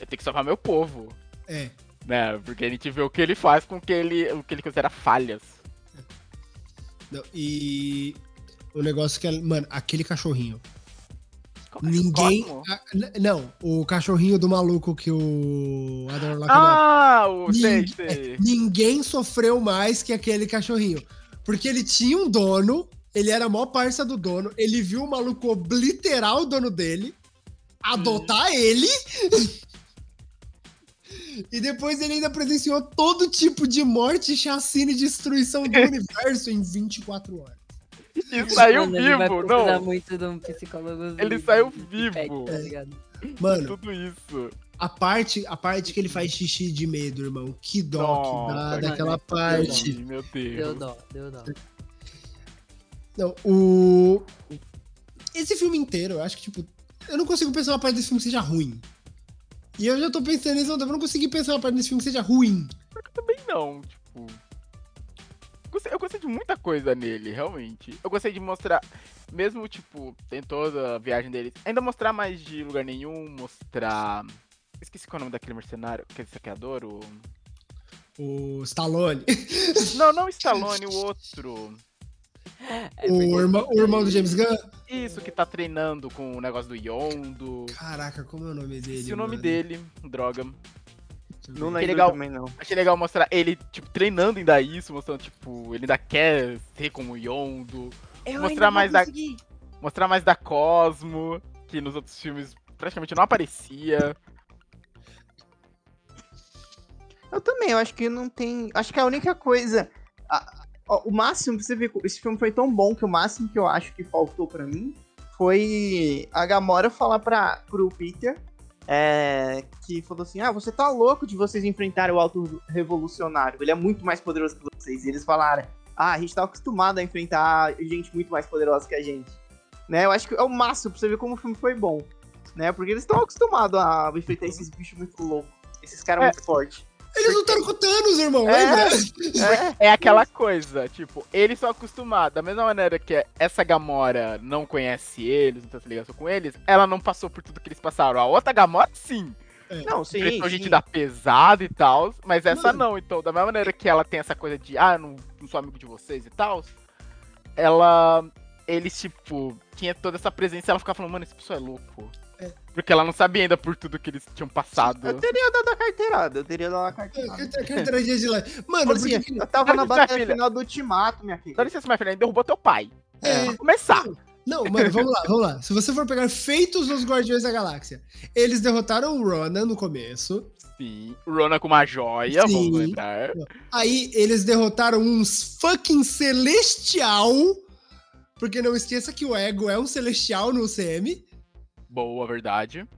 Speaker 4: Eu tenho que salvar meu povo,
Speaker 3: É.
Speaker 4: né? Porque a gente vê o que ele faz com o que ele, o que ele considera falhas.
Speaker 3: Não, e. O negócio que é. Mano, aquele cachorrinho.
Speaker 4: Como é?
Speaker 3: Ninguém. A- não, o cachorrinho do maluco que o Adam.
Speaker 4: Ah, o
Speaker 3: Ninguém-
Speaker 4: sei.
Speaker 3: Ninguém sofreu mais que aquele cachorrinho. Porque ele tinha um dono, ele era a maior parça do dono, ele viu o maluco obliterar o dono dele, adotar ele. E depois ele ainda presenciou todo tipo de morte, chacina e destruição do universo em 24 horas.
Speaker 4: E saiu
Speaker 2: Mano, ele
Speaker 4: vivo,
Speaker 2: precisar
Speaker 4: não.
Speaker 2: muito de um psicólogo.
Speaker 4: Ele saiu vivo.
Speaker 2: pet, tá ligado?
Speaker 3: Mano,
Speaker 4: Tudo isso.
Speaker 3: a parte, a parte que ele faz xixi de medo, irmão. Que dó que dá daquela
Speaker 2: mano,
Speaker 3: parte.
Speaker 4: Meu
Speaker 2: Deu
Speaker 4: Deus.
Speaker 2: dó, deu dó.
Speaker 3: Não, o. Esse filme inteiro, eu acho que, tipo, eu não consigo pensar uma parte desse filme que seja ruim. E eu já tô pensando nisso, eu não consegui pensar uma parte desse filme que seja ruim.
Speaker 4: Também não, tipo. Eu gostei de muita coisa nele, realmente. Eu gostei de mostrar, mesmo, tipo, tem toda a viagem dele, ainda mostrar mais de lugar nenhum, mostrar. Esqueci qual é o nome daquele mercenário, aquele saqueador, o.
Speaker 3: O Stallone,
Speaker 4: Não, não o Stallone, o outro.
Speaker 2: É
Speaker 3: o, irmão, o irmão do James Gunn.
Speaker 4: Isso, que tá treinando com o negócio do Yondo.
Speaker 3: Caraca, como é o nome dele?
Speaker 4: Esqueci o nome dele, droga.
Speaker 1: Não lembro
Speaker 4: legal.
Speaker 1: também, não.
Speaker 4: Achei legal mostrar ele, tipo, treinando ainda isso, mostrando, tipo, ele ainda quer ser como o Yondo.
Speaker 2: Eu
Speaker 4: Mostrar mais da-. Mostrar mais da Cosmo, que nos outros filmes praticamente não aparecia.
Speaker 1: Eu também, eu acho que não tem. Acho que a única coisa. a- ó, o máximo, pra você ver, esse filme foi tão bom que o máximo que eu acho que faltou pra mim foi a Gamora falar pra, pro Peter. é, que falou assim: Ah, você tá louco de vocês enfrentarem o Alto Revolucionário. Ele é muito mais poderoso que vocês. E eles falaram: Ah, a gente tá acostumado a enfrentar gente muito mais poderosa que a gente. Né? Eu acho que é o máximo pra você ver como o filme foi bom. Né? Porque eles estão acostumados a enfrentar esses bichos muito loucos. Esses caras
Speaker 4: É.
Speaker 1: muito fortes.
Speaker 3: Eles lutaram com o Thanos, irmão,
Speaker 1: É.
Speaker 3: lembra?
Speaker 4: É aquela coisa, tipo, eles são acostumados. Da mesma maneira que essa Gamora não conhece eles, não tem essa ligação com eles, ela não passou por tudo que eles passaram. A outra Gamora, sim.
Speaker 1: Não, sim. Sim.
Speaker 4: gente da pesada e tal, mas essa não. Então, da mesma maneira que ela tem essa coisa de, ah, eu não, não sou amigo de vocês e tal, ela. Eles, tipo, tinha toda essa presença e ela ficava falando, mano, esse pessoal é louco. Porque ela não sabia ainda por tudo que eles tinham passado.
Speaker 1: Eu teria dado a carteirada, eu teria dado a carteirada.
Speaker 3: De. Mano,
Speaker 1: Falei
Speaker 3: porque...
Speaker 1: assim, eu tava na batalha
Speaker 4: filha.
Speaker 1: final do Ultimato, minha
Speaker 4: Dá
Speaker 1: filha.
Speaker 4: licença, minha filha, ele derrubou teu pai.
Speaker 3: É.
Speaker 4: Pra começar.
Speaker 3: Não, mano, vamos lá, vamos lá. Se você for pegar feitos dos Guardiões da Galáxia, eles derrotaram o Ronan no começo.
Speaker 4: Sim. Rona com uma joia,
Speaker 3: Sim.
Speaker 4: vamos lembrar.
Speaker 3: Aí eles derrotaram uns fucking celestial. Porque não esqueça que o Ego é um celestial no UCM.
Speaker 4: Boa, verdade.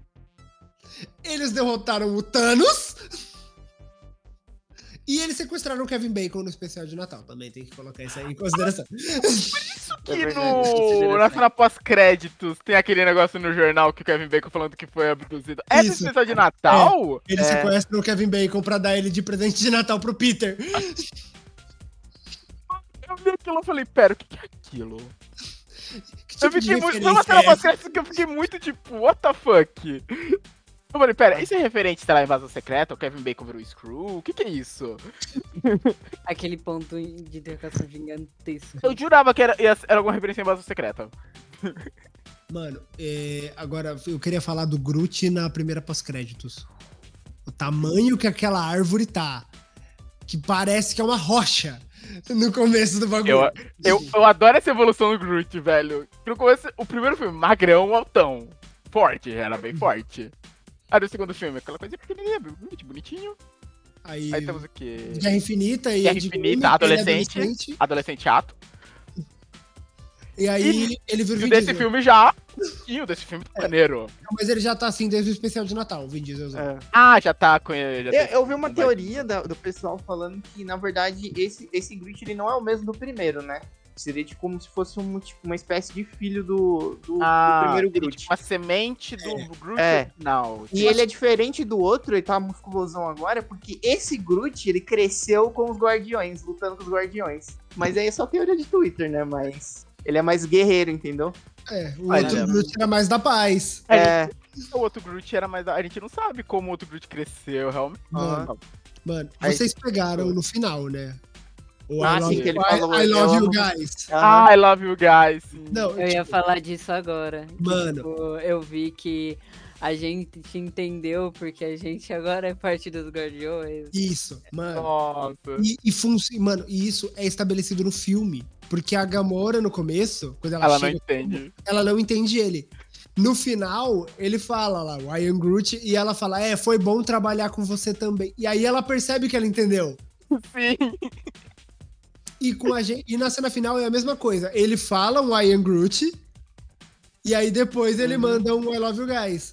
Speaker 3: Eles derrotaram o Thanos. E eles sequestraram o Kevin Bacon no especial de Natal. Também tem que colocar isso aí em consideração.
Speaker 4: Que
Speaker 1: É verdade, isso é
Speaker 4: no... na cena pós-créditos tem aquele negócio no jornal que o Kevin Bacon falando que foi abduzido. É do
Speaker 3: Isso.
Speaker 4: especial de Natal?
Speaker 3: Eles
Speaker 1: É.
Speaker 3: sequestram o Kevin Bacon pra dar ele de presente de Natal pro Peter.
Speaker 4: Eu vi aquilo e falei, pera, o que que é aquilo?
Speaker 3: Que
Speaker 4: Eu
Speaker 3: tipo de
Speaker 4: fiquei muito.
Speaker 3: Referência
Speaker 4: uma
Speaker 3: é
Speaker 4: que eu fiquei muito tipo, what the fuck? Eu falei, pera, isso é referente, sei lá, invasão secreta? O Kevin Bacon virou Screw? O que que é isso?
Speaker 2: Aquele ponto de interrogação gigantesco.
Speaker 4: Eu jurava que era, era alguma referência à invasão secreta.
Speaker 3: Mano, é, agora eu queria falar do Groot na primeira pós-créditos. O tamanho que aquela árvore tá. Que parece que é uma rocha no começo do bagulho.
Speaker 4: Eu, eu, eu adoro essa evolução do Groot, velho. No começo, o primeiro filme, magrão, altão. Forte, era bem forte. Aí no segundo filme, aquela coisa pequenininha, Groot, bonitinho.
Speaker 3: Aí,
Speaker 4: Aí temos o quê?
Speaker 3: Guerra Infinita e
Speaker 4: Guerra Infinita,
Speaker 3: é
Speaker 4: adolescente.
Speaker 3: adolescente,
Speaker 4: Adolescente chato.
Speaker 3: E aí ele vira o
Speaker 4: E
Speaker 3: Vin
Speaker 4: desse
Speaker 3: Diesel.
Speaker 4: filme já. E o desse filme tá maneiro.
Speaker 3: Mas ele já tá assim desde o especial de Natal, o Vin Diesel.
Speaker 1: É.
Speaker 4: Ah, já tá com ele. Já
Speaker 1: Eu,
Speaker 4: tem-
Speaker 1: eu vi uma
Speaker 4: Vai-
Speaker 1: teoria da- do pessoal falando que, na verdade, esse, esse Groot ele não é o mesmo do primeiro, né? Seria tipo, como se fosse um, tipo, uma espécie de filho do, do, do
Speaker 4: Ah,
Speaker 1: primeiro
Speaker 4: seria
Speaker 1: Groot.
Speaker 4: tipo uma semente do Groot
Speaker 1: É.
Speaker 4: original.
Speaker 1: E ele é diferente do outro, ele tá musculosão agora, porque esse Groot, ele cresceu com os Guardiões, lutando com os Guardiões. Mas aí é só teoria de Twitter, né? Mas ele é mais guerreiro, entendeu?
Speaker 3: É, o
Speaker 1: Olha,
Speaker 3: outro Groot era mais da paz.
Speaker 4: É,
Speaker 1: É,
Speaker 4: O outro Groot era mais. da- A gente não sabe como o outro Groot cresceu, realmente.
Speaker 3: Mano, mano,
Speaker 1: Aí-
Speaker 3: vocês pegaram no final, né? O
Speaker 1: Ah,
Speaker 3: I love,
Speaker 1: sim, que ele
Speaker 3: I-
Speaker 1: falou,
Speaker 3: I love you guys.
Speaker 4: Ah, I love you guys.
Speaker 3: Não,
Speaker 2: Eu ia
Speaker 3: tipo,
Speaker 2: falar disso agora.
Speaker 3: Mano.
Speaker 2: Tipo, eu vi que a gente entendeu porque a gente agora é parte dos Guardiões.
Speaker 3: isso, mano.
Speaker 4: Nossa.
Speaker 3: E, e mano, e isso é estabelecido no filme. Porque a Gamora, no começo, quando ela,
Speaker 4: Ela não
Speaker 3: chega,
Speaker 4: entende.
Speaker 3: ela não entende ele. No final, ele fala lá, o Ian Groot, e ela fala, é, foi bom trabalhar com você também. E aí ela percebe que ela entendeu.
Speaker 4: Sim.
Speaker 3: E, com a gente, e na cena final é a mesma coisa. Ele fala um I am Groot, e aí depois ele
Speaker 1: Uhum.
Speaker 3: manda um I love you guys.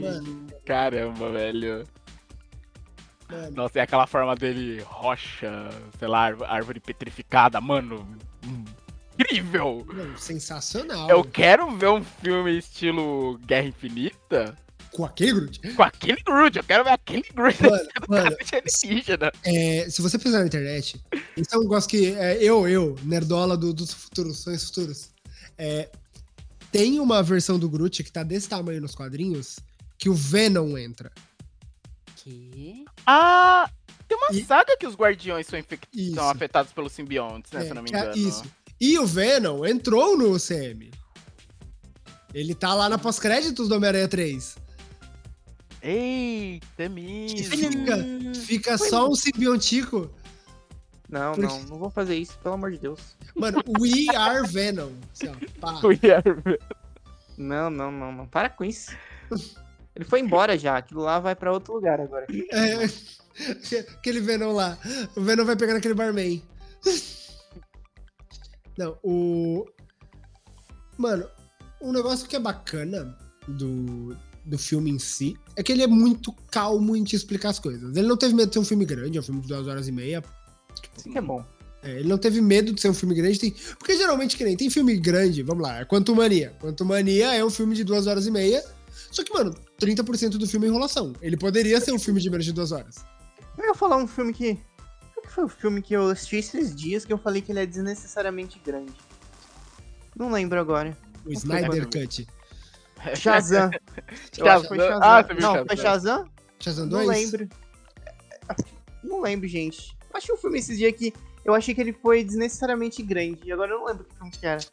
Speaker 3: Mano.
Speaker 4: Caramba, velho.
Speaker 3: Mano,
Speaker 4: Nossa, e aquela forma dele rocha, sei lá, árv- árvore petrificada, mano. Incrível!
Speaker 3: mano, sensacional.
Speaker 4: Eu quero ver um filme estilo Guerra Infinita
Speaker 3: Com aquele Groot.
Speaker 4: com aquele Groot. Eu quero ver aquele Groot
Speaker 3: Mano, mano, é, se você pesquisar na internet, isso é um negócio que é, eu, eu, nerdola do- dos futuros, sonhos futuros, é, tem uma versão do Groot que tá desse tamanho nos quadrinhos, que o Venom entra.
Speaker 2: Que?
Speaker 4: Ah, tem uma
Speaker 3: E-
Speaker 4: saga que os guardiões são, infec-
Speaker 3: Isso.
Speaker 4: são afetados pelos simbiontes, né?
Speaker 3: É,
Speaker 4: se eu não me
Speaker 3: é
Speaker 4: engano.
Speaker 3: isso. E o Venom entrou no UCM. Ele tá lá na pós-créditos do Homem-Aranha 3.
Speaker 4: Eita, é.
Speaker 3: Fica, fica só um simbiontico.
Speaker 1: Não,
Speaker 3: Por
Speaker 1: não, não vou fazer isso, pelo amor de Deus.
Speaker 3: Mano, we are Venom. Assim, ó, pá.
Speaker 1: Não, não, não, não. Para com isso. Ele foi embora já. Aquilo lá vai pra outro lugar agora.
Speaker 3: É, aquele Venom lá. O Venom vai pegar naquele barman. Não, o. Mano, um negócio que é bacana do, do filme em si é que ele é muito calmo em te explicar as coisas. Ele não teve medo de ser um filme grande, é um filme de duas horas e meia.
Speaker 1: Isso que é bom.
Speaker 3: É, ele não teve medo de ser um filme grande. Tem... Porque geralmente, que nem tem filme grande, vamos lá, é Quanto Mania. Quanto Mania é um filme de duas horas e meia. Só que, mano, 30% do filme é enrolação. Ele poderia ser um filme de menos de duas horas.
Speaker 1: Eu ia falar um filme que. Qual que foi o filme que eu assisti esses dias que eu falei que ele é desnecessariamente grande? Não lembro agora.
Speaker 3: O Snyder Cut.
Speaker 1: Shazam. Acho que foi Shazam.
Speaker 4: Ah,
Speaker 1: não,
Speaker 4: Shazam.
Speaker 1: foi Shazam?
Speaker 3: Shazam
Speaker 1: Não
Speaker 3: 2?
Speaker 1: lembro. Não lembro, gente. Achei um filme esses dias que eu achei que ele foi desnecessariamente grande. E agora eu não lembro que filme que era.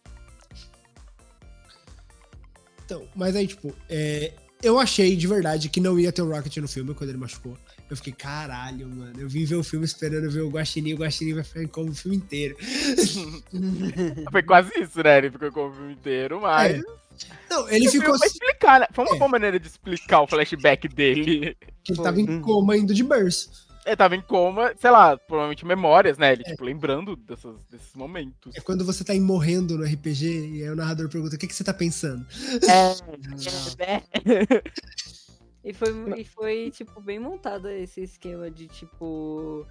Speaker 3: Então, mas aí, tipo, é, eu achei de verdade que não ia ter o Rocket no filme quando ele machucou. Eu fiquei, caralho, mano. Eu vim ver o filme esperando ver o Guaxinim. O Guaxinim vai ficar em coma o filme inteiro.
Speaker 4: Foi quase isso, né? Ele ficou com o filme inteiro, mas.
Speaker 3: É. Não, ele
Speaker 4: filme
Speaker 3: ficou.
Speaker 4: Pra explicar, né? Foi uma
Speaker 3: É.
Speaker 4: boa maneira de explicar o flashback dele.
Speaker 3: Que ele tava em
Speaker 1: Uhum.
Speaker 3: coma indo de berço.
Speaker 4: Ele tava em coma, sei lá, provavelmente memórias, né? Ele, tipo, lembrando dessas, desses momentos.
Speaker 3: É quando você tá em morrendo no RPG e aí o narrador pergunta: o que, que você tá pensando?
Speaker 4: É.
Speaker 2: E foi, e foi, tipo, bem montado esse esquema de, tipo.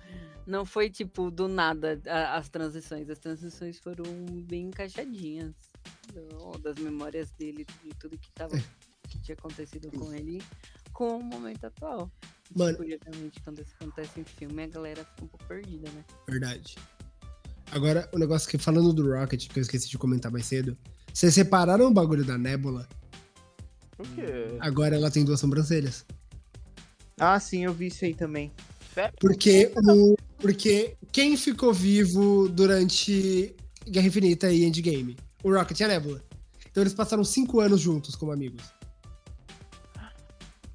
Speaker 2: Não foi, tipo, do nada a- as transições. As transições foram bem encaixadinhas. do- Das memórias dele, de tudo que, tava,
Speaker 3: É.
Speaker 2: que tinha acontecido com ele com o momento atual.
Speaker 3: Mano.
Speaker 2: Curiosamente, quando isso acontece em filme, a galera fica um pouco perdida, né?
Speaker 3: Verdade. Agora, o negócio que falando do Rocket, que eu esqueci de comentar mais cedo. Vocês separaram o bagulho da Nebula?
Speaker 4: O quê?
Speaker 3: Agora ela tem duas sobrancelhas.
Speaker 1: Ah, sim, eu vi isso aí também.
Speaker 4: Sério?
Speaker 3: Porque, o, porque quem ficou vivo durante Guerra Infinita e Endgame? O Rocket e a Nebula. Então eles passaram cinco anos juntos como amigos.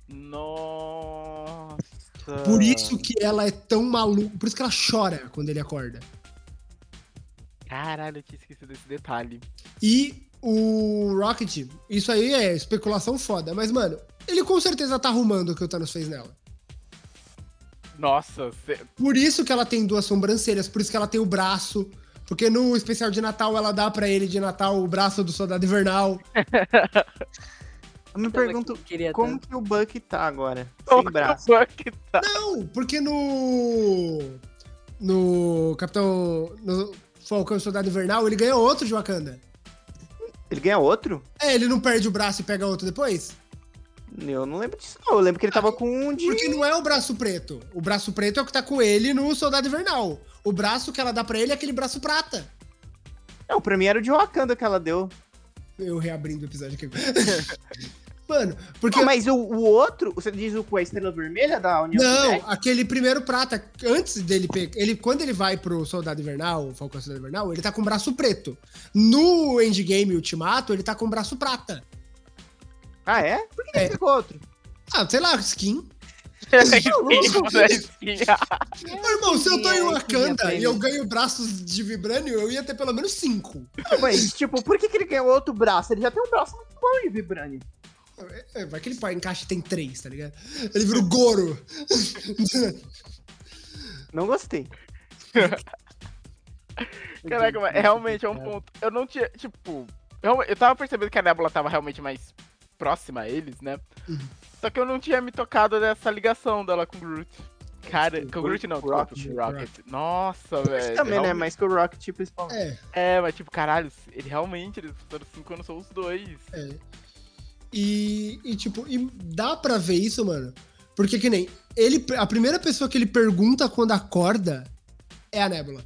Speaker 4: Nossa.
Speaker 3: Por isso que ela é tão maluca. Por isso que ela chora quando ele acorda.
Speaker 4: Caralho, eu tinha esquecido desse detalhe.
Speaker 3: E o Rocket, isso aí é especulação foda, mas, mano, ele com certeza tá arrumando o que o Thanos fez nela.
Speaker 4: Nossa, cê-
Speaker 3: Por isso que ela tem duas sobrancelhas, por isso que ela tem o braço. Porque no especial de Natal ela dá pra ele de Natal o braço do soldado invernal.
Speaker 1: Eu me pergunto
Speaker 2: que queria
Speaker 1: como
Speaker 2: tanto.
Speaker 1: que o Buck tá agora.
Speaker 4: como
Speaker 1: Sem
Speaker 4: que
Speaker 1: braço.
Speaker 4: o Buck tá?
Speaker 3: Não, porque no. No Capitão. No Falcão e Soldado Invernal, ele ganha outro de Wakanda.
Speaker 1: Ele ganha outro?
Speaker 3: É, ele não perde o braço e pega outro depois?
Speaker 1: Eu não lembro disso, não. Eu lembro que ele tava com um de.
Speaker 3: Porque não é o braço preto. O braço preto é o que tá com ele no Soldado Invernal. O braço que ela dá pra ele é aquele braço prata.
Speaker 1: Não, pra mim era o de Wakanda que ela deu.
Speaker 3: Eu reabrindo o episódio aqui. Mano, porque.
Speaker 1: Não, mas o, o outro, você diz o com a estrela vermelha da União
Speaker 3: Não,
Speaker 1: Soviética?
Speaker 3: aquele primeiro prata, antes dele pegar. Ele, quando ele vai pro Soldado Invernal, o Falcão Soldado Invernal, ele tá com o braço preto. No Endgame Ultimato, ele tá com o braço prata.
Speaker 1: Ah, é? Por que
Speaker 3: É.
Speaker 1: ele pegou outro?
Speaker 3: Ah, sei lá, skin. Ô, irmão, se eu tô em Wakanda e eu ganho braços de vibrânio, eu ia ter pelo menos cinco.
Speaker 1: Não, Mas, tipo, por que, que ele ganhou outro braço? Ele já tem um braço muito bom de Vibranium.
Speaker 3: É, Vai que ele encaixa e tem três, tá ligado? Ele vira o Goro.
Speaker 1: Não gostei.
Speaker 4: Caraca, mas realmente é um ponto. Eu não tinha, tipo. Eu, eu tava percebendo que a Nebula tava realmente mais próxima a eles, né?
Speaker 3: Uhum.
Speaker 4: Só que eu não tinha me tocado dessa ligação dela com o Groot. Cara,
Speaker 3: Sim,
Speaker 4: com o Groot não,
Speaker 1: Rocket,
Speaker 4: com o Rocket. Nossa, velho.
Speaker 1: também, né?
Speaker 4: realmente-
Speaker 1: Mais que o Rocket, tipo, spawn.
Speaker 3: É,
Speaker 4: É, mas tipo, caralho, ele realmente, eles anos só os dois.
Speaker 3: é. E, e, tipo, e dá pra ver isso, mano. Porque que nem. Ele, a primeira pessoa que ele pergunta quando acorda é a Nebula.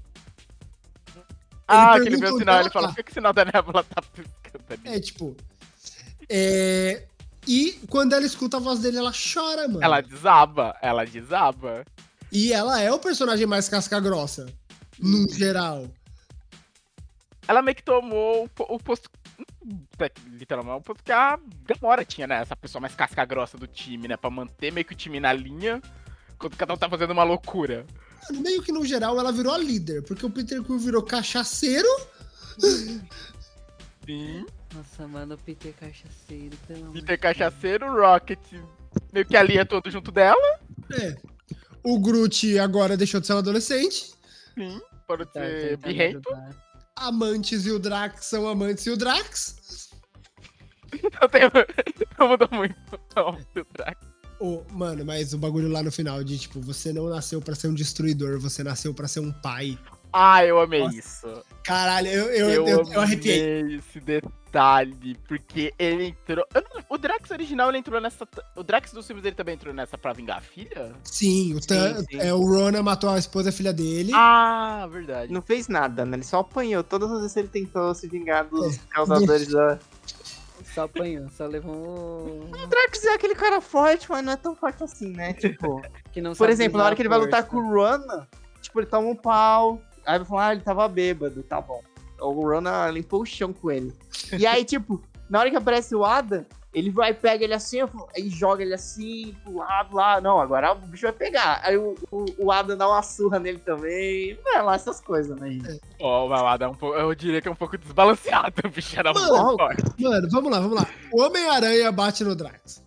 Speaker 4: ah, que ele vê o sinal, ele fala,
Speaker 3: tá.
Speaker 4: por que, que o sinal da Nebula tá piscando ali?
Speaker 3: É, tipo. É. E quando ela escuta a voz dele, ela chora, mano.
Speaker 4: Ela desaba, ela desaba.
Speaker 3: E ela é o personagem mais casca-grossa. Num geral.
Speaker 4: Ela meio que tomou o o posto Literalmente, porque a Gamora tinha, né? Essa pessoa mais casca grossa do time, né? Pra manter meio que o time na linha, quando cada um tá fazendo uma loucura.
Speaker 3: Mano, meio que no geral ela virou a líder, porque o Peter Quill virou cachaceiro.
Speaker 4: Sim.
Speaker 2: Nossa, mano, o Peter Cachaceiro, pelo amor
Speaker 4: Peter Cachaceiro, Rocket meio que a linha todo junto dela.
Speaker 3: É. O Groot agora deixou de ser um adolescente.
Speaker 4: Sim. Para
Speaker 2: Tá,
Speaker 4: ser
Speaker 2: tentando
Speaker 4: birrento.
Speaker 2: ajudar.
Speaker 3: Amantes e o Drax são amantes e o Drax.
Speaker 4: Não, tem... não mudou muito. O Drax.
Speaker 3: Ô, mano, mas o bagulho lá no final de tipo, você não nasceu pra ser um destruidor, você nasceu pra ser um pai.
Speaker 4: Ah, eu amei
Speaker 3: Nossa.
Speaker 4: isso.
Speaker 3: Caralho, eu, eu,
Speaker 4: Eu,
Speaker 3: eu, eu arrepiei.
Speaker 4: amei esse detalhe, porque ele entrou. não- O Drax original ele entrou nessa. O Drax dos filmes ele também entrou nessa pra vingar a filha?
Speaker 3: Sim, o, Tan-
Speaker 1: sim.
Speaker 3: É, o Rona matou a esposa e a filha dele.
Speaker 4: Ah, verdade.
Speaker 1: Não fez nada, né? Ele só apanhou. Todas as vezes ele tentou se vingar dos causadores da.
Speaker 2: Só apanhou, só levou. um
Speaker 1: O Drax é aquele cara forte, mas não é tão forte assim, né? Tipo.
Speaker 2: Que não
Speaker 1: Por exemplo, na hora que ele vai lutar com o Rona, tipo, ele toma um pau. Aí vai falar, ah, ele tava bêbado, tá bom. O Rona limpou o chão com ele. E aí, tipo, na hora que aparece o Adam, ele vai, pega ele assim, aí joga ele assim, pro lado, lá. Não, agora o bicho vai pegar. Aí o, o, o Adam dá uma surra nele também. É lá essas coisas, né, gente?
Speaker 4: Ó, o Malada é um pouco. Eu diria que é um pouco desbalanceado. O bicho era
Speaker 3: Mano,
Speaker 4: muito forte.
Speaker 3: Mano, vamos lá, vamos lá. O Homem-Aranha bate no Drax.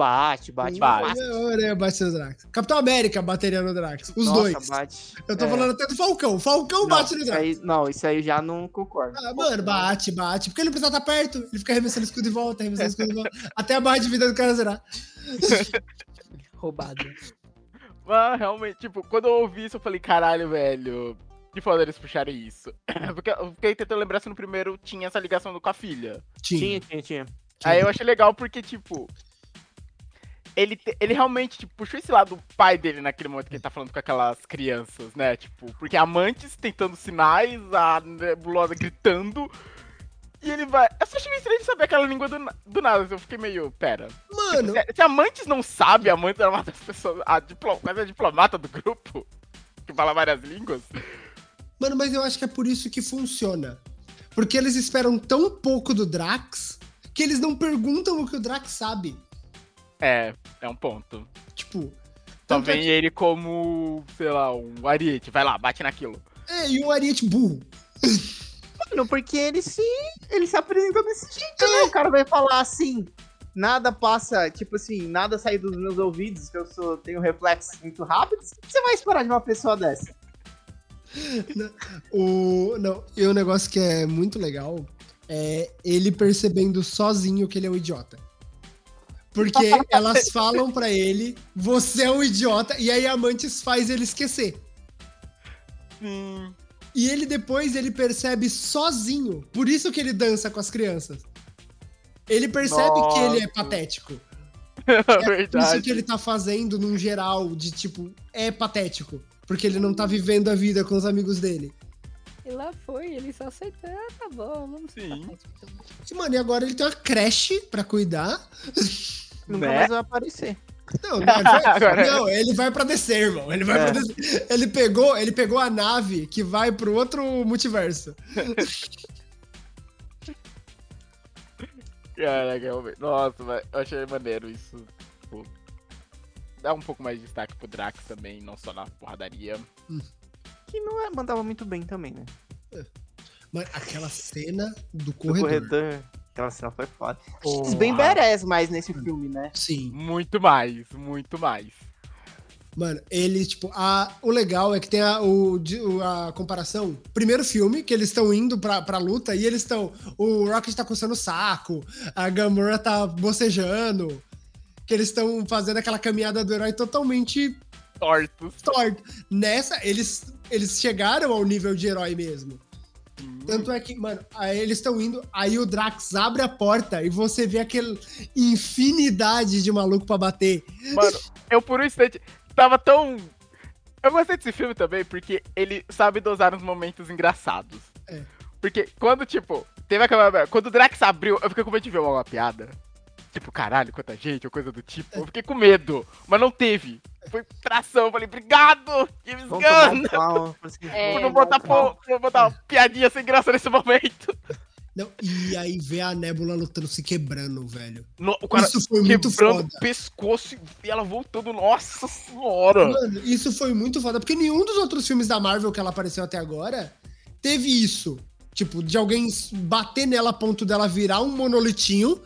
Speaker 1: Bate, bate,
Speaker 4: Bate.
Speaker 1: bate.
Speaker 3: O Homem-Aranha bate no Drax. Capitão América bateria no Drax. Os
Speaker 1: Nossa,
Speaker 3: dois.
Speaker 1: bate.
Speaker 3: Eu tô
Speaker 1: É.
Speaker 3: falando até do Falcão. Falcão
Speaker 1: Não,
Speaker 3: bate no
Speaker 1: isso
Speaker 3: Drax.
Speaker 1: aí, não, isso aí já não concordo.
Speaker 3: Ah, mano, bate, bate. Porque ele precisa estar perto. Ele fica arremessando escudo de volta, arremessando escudo de volta. Até a barra de vida do cara zerar.
Speaker 2: Roubado.
Speaker 4: Mas realmente, tipo, quando eu ouvi isso, eu falei, caralho, velho. Que foda eles puxarem isso. Porque eu fiquei tentando lembrar se no primeiro tinha essa ligação do com a filha.
Speaker 3: Tinha.
Speaker 1: Tinha, tinha, tinha.
Speaker 4: Aí eu achei legal porque, tipo. Ele, ele realmente, tipo, puxou esse lado do pai dele naquele momento que ele tá falando com aquelas crianças, né? Tipo, porque amantes tentando sinais, a nebulosa gritando. E ele vai. Eu só achei estranho de saber aquela língua do, do nada. Eu fiquei meio. Pera.
Speaker 3: Mano,
Speaker 4: Se, se amantes não sabe, amantes era uma das pessoas. A diplo, quase a diplomata do grupo. Que fala várias línguas.
Speaker 3: mano, mas eu acho que é por isso que funciona. Porque eles esperam tão pouco do Drax que eles não perguntam o que o Drax sabe.
Speaker 4: É, é um ponto.
Speaker 3: Tipo.
Speaker 4: Só
Speaker 3: tanto é
Speaker 4: vem ele como, sei lá, um ariete. Vai lá, bate naquilo.
Speaker 3: É, e o Ariete burro.
Speaker 1: Mano, porque ele se. Ele se apresentou desse jeito, né? O cara vai falar assim. Nada passa, tipo assim, nada sai dos meus ouvidos, que eu sou, tenho reflexos muito rápidos. O que você vai esperar de uma pessoa dessa?
Speaker 3: O, não, e o negócio que é muito legal é ele percebendo sozinho que ele é um idiota. Porque elas falam pra ele, você é um idiota, e aí a Amantes faz ele esquecer.
Speaker 4: Sim.
Speaker 3: E ele depois ele percebe sozinho. Por isso que ele dança com as crianças. Ele percebe que ele é
Speaker 4: Nossa.
Speaker 3: patético.
Speaker 4: É
Speaker 3: Isso
Speaker 4: verdade.
Speaker 3: que ele tá fazendo num geral, de tipo, é patético. Porque ele não tá vivendo a vida com os amigos dele.
Speaker 2: E lá foi, ele só aceitou. Ah, tá bom, vamos
Speaker 4: Sim.
Speaker 2: tá.
Speaker 3: E, mano, e agora ele tem uma creche pra cuidar.
Speaker 1: Nunca
Speaker 4: Né?
Speaker 1: mais vai aparecer.
Speaker 3: Não, não, ele vai,
Speaker 4: Agora-
Speaker 3: não, ele vai pra descer, irmão. Ele vai
Speaker 1: É.
Speaker 3: pra descer. Ele pegou, ele pegou a nave que vai pro outro multiverso.
Speaker 4: Caraca, realmente. Nossa, mas eu achei maneiro isso. Tipo, dá um pouco mais de destaque pro Drax também, não só na porradaria.
Speaker 1: Que não é, mandava muito bem também, né?
Speaker 3: Mano, aquela cena do
Speaker 1: Do
Speaker 3: corredor.
Speaker 1: corredor. Aquela cena foi foda. Eles bem badass mais nesse filme, né?
Speaker 3: Sim.
Speaker 4: Muito mais, muito mais.
Speaker 3: Mano, ele, tipo, a, o legal é que tem a, o, a comparação. Primeiro filme, que eles estão indo pra, pra luta e eles estão. O Rocket tá coçando o saco, a Gamora tá bocejando. Que eles estão fazendo aquela caminhada do herói totalmente
Speaker 4: Tortos.
Speaker 3: torto. Nessa, eles, eles chegaram ao nível de herói mesmo. Tanto é que, mano, aí eles estão indo, aí o Drax abre a porta e você vê aquela infinidade de maluco pra bater.
Speaker 4: Mano, eu por um instante tava tão. Eu gostei desse filme também porque ele sabe dosar os momentos engraçados.
Speaker 3: É.
Speaker 4: Porque quando, tipo, teve aquela. Quando o Drax abriu, eu fiquei com medo de ver uma piada. Tipo, caralho, quanta gente, ou coisa do tipo. Eu fiquei com medo, mas não teve. Foi tração, eu falei, obrigado, James Gunn,
Speaker 1: um pau.
Speaker 2: É,
Speaker 4: por não botar,
Speaker 1: pau.
Speaker 4: por piadinha sem graça nesse momento.
Speaker 3: Não, e aí vê a Nebula lutando, se quebrando, velho.
Speaker 4: No- o cara
Speaker 3: Isso foi muito
Speaker 4: quebrando
Speaker 3: foda.
Speaker 4: o pescoço e ela voltando. Nossa senhora!
Speaker 3: Mano, isso foi muito foda, porque nenhum dos outros filmes da Marvel que ela apareceu até agora teve isso. Tipo, de alguém bater nela a ponto dela virar um monolitinho,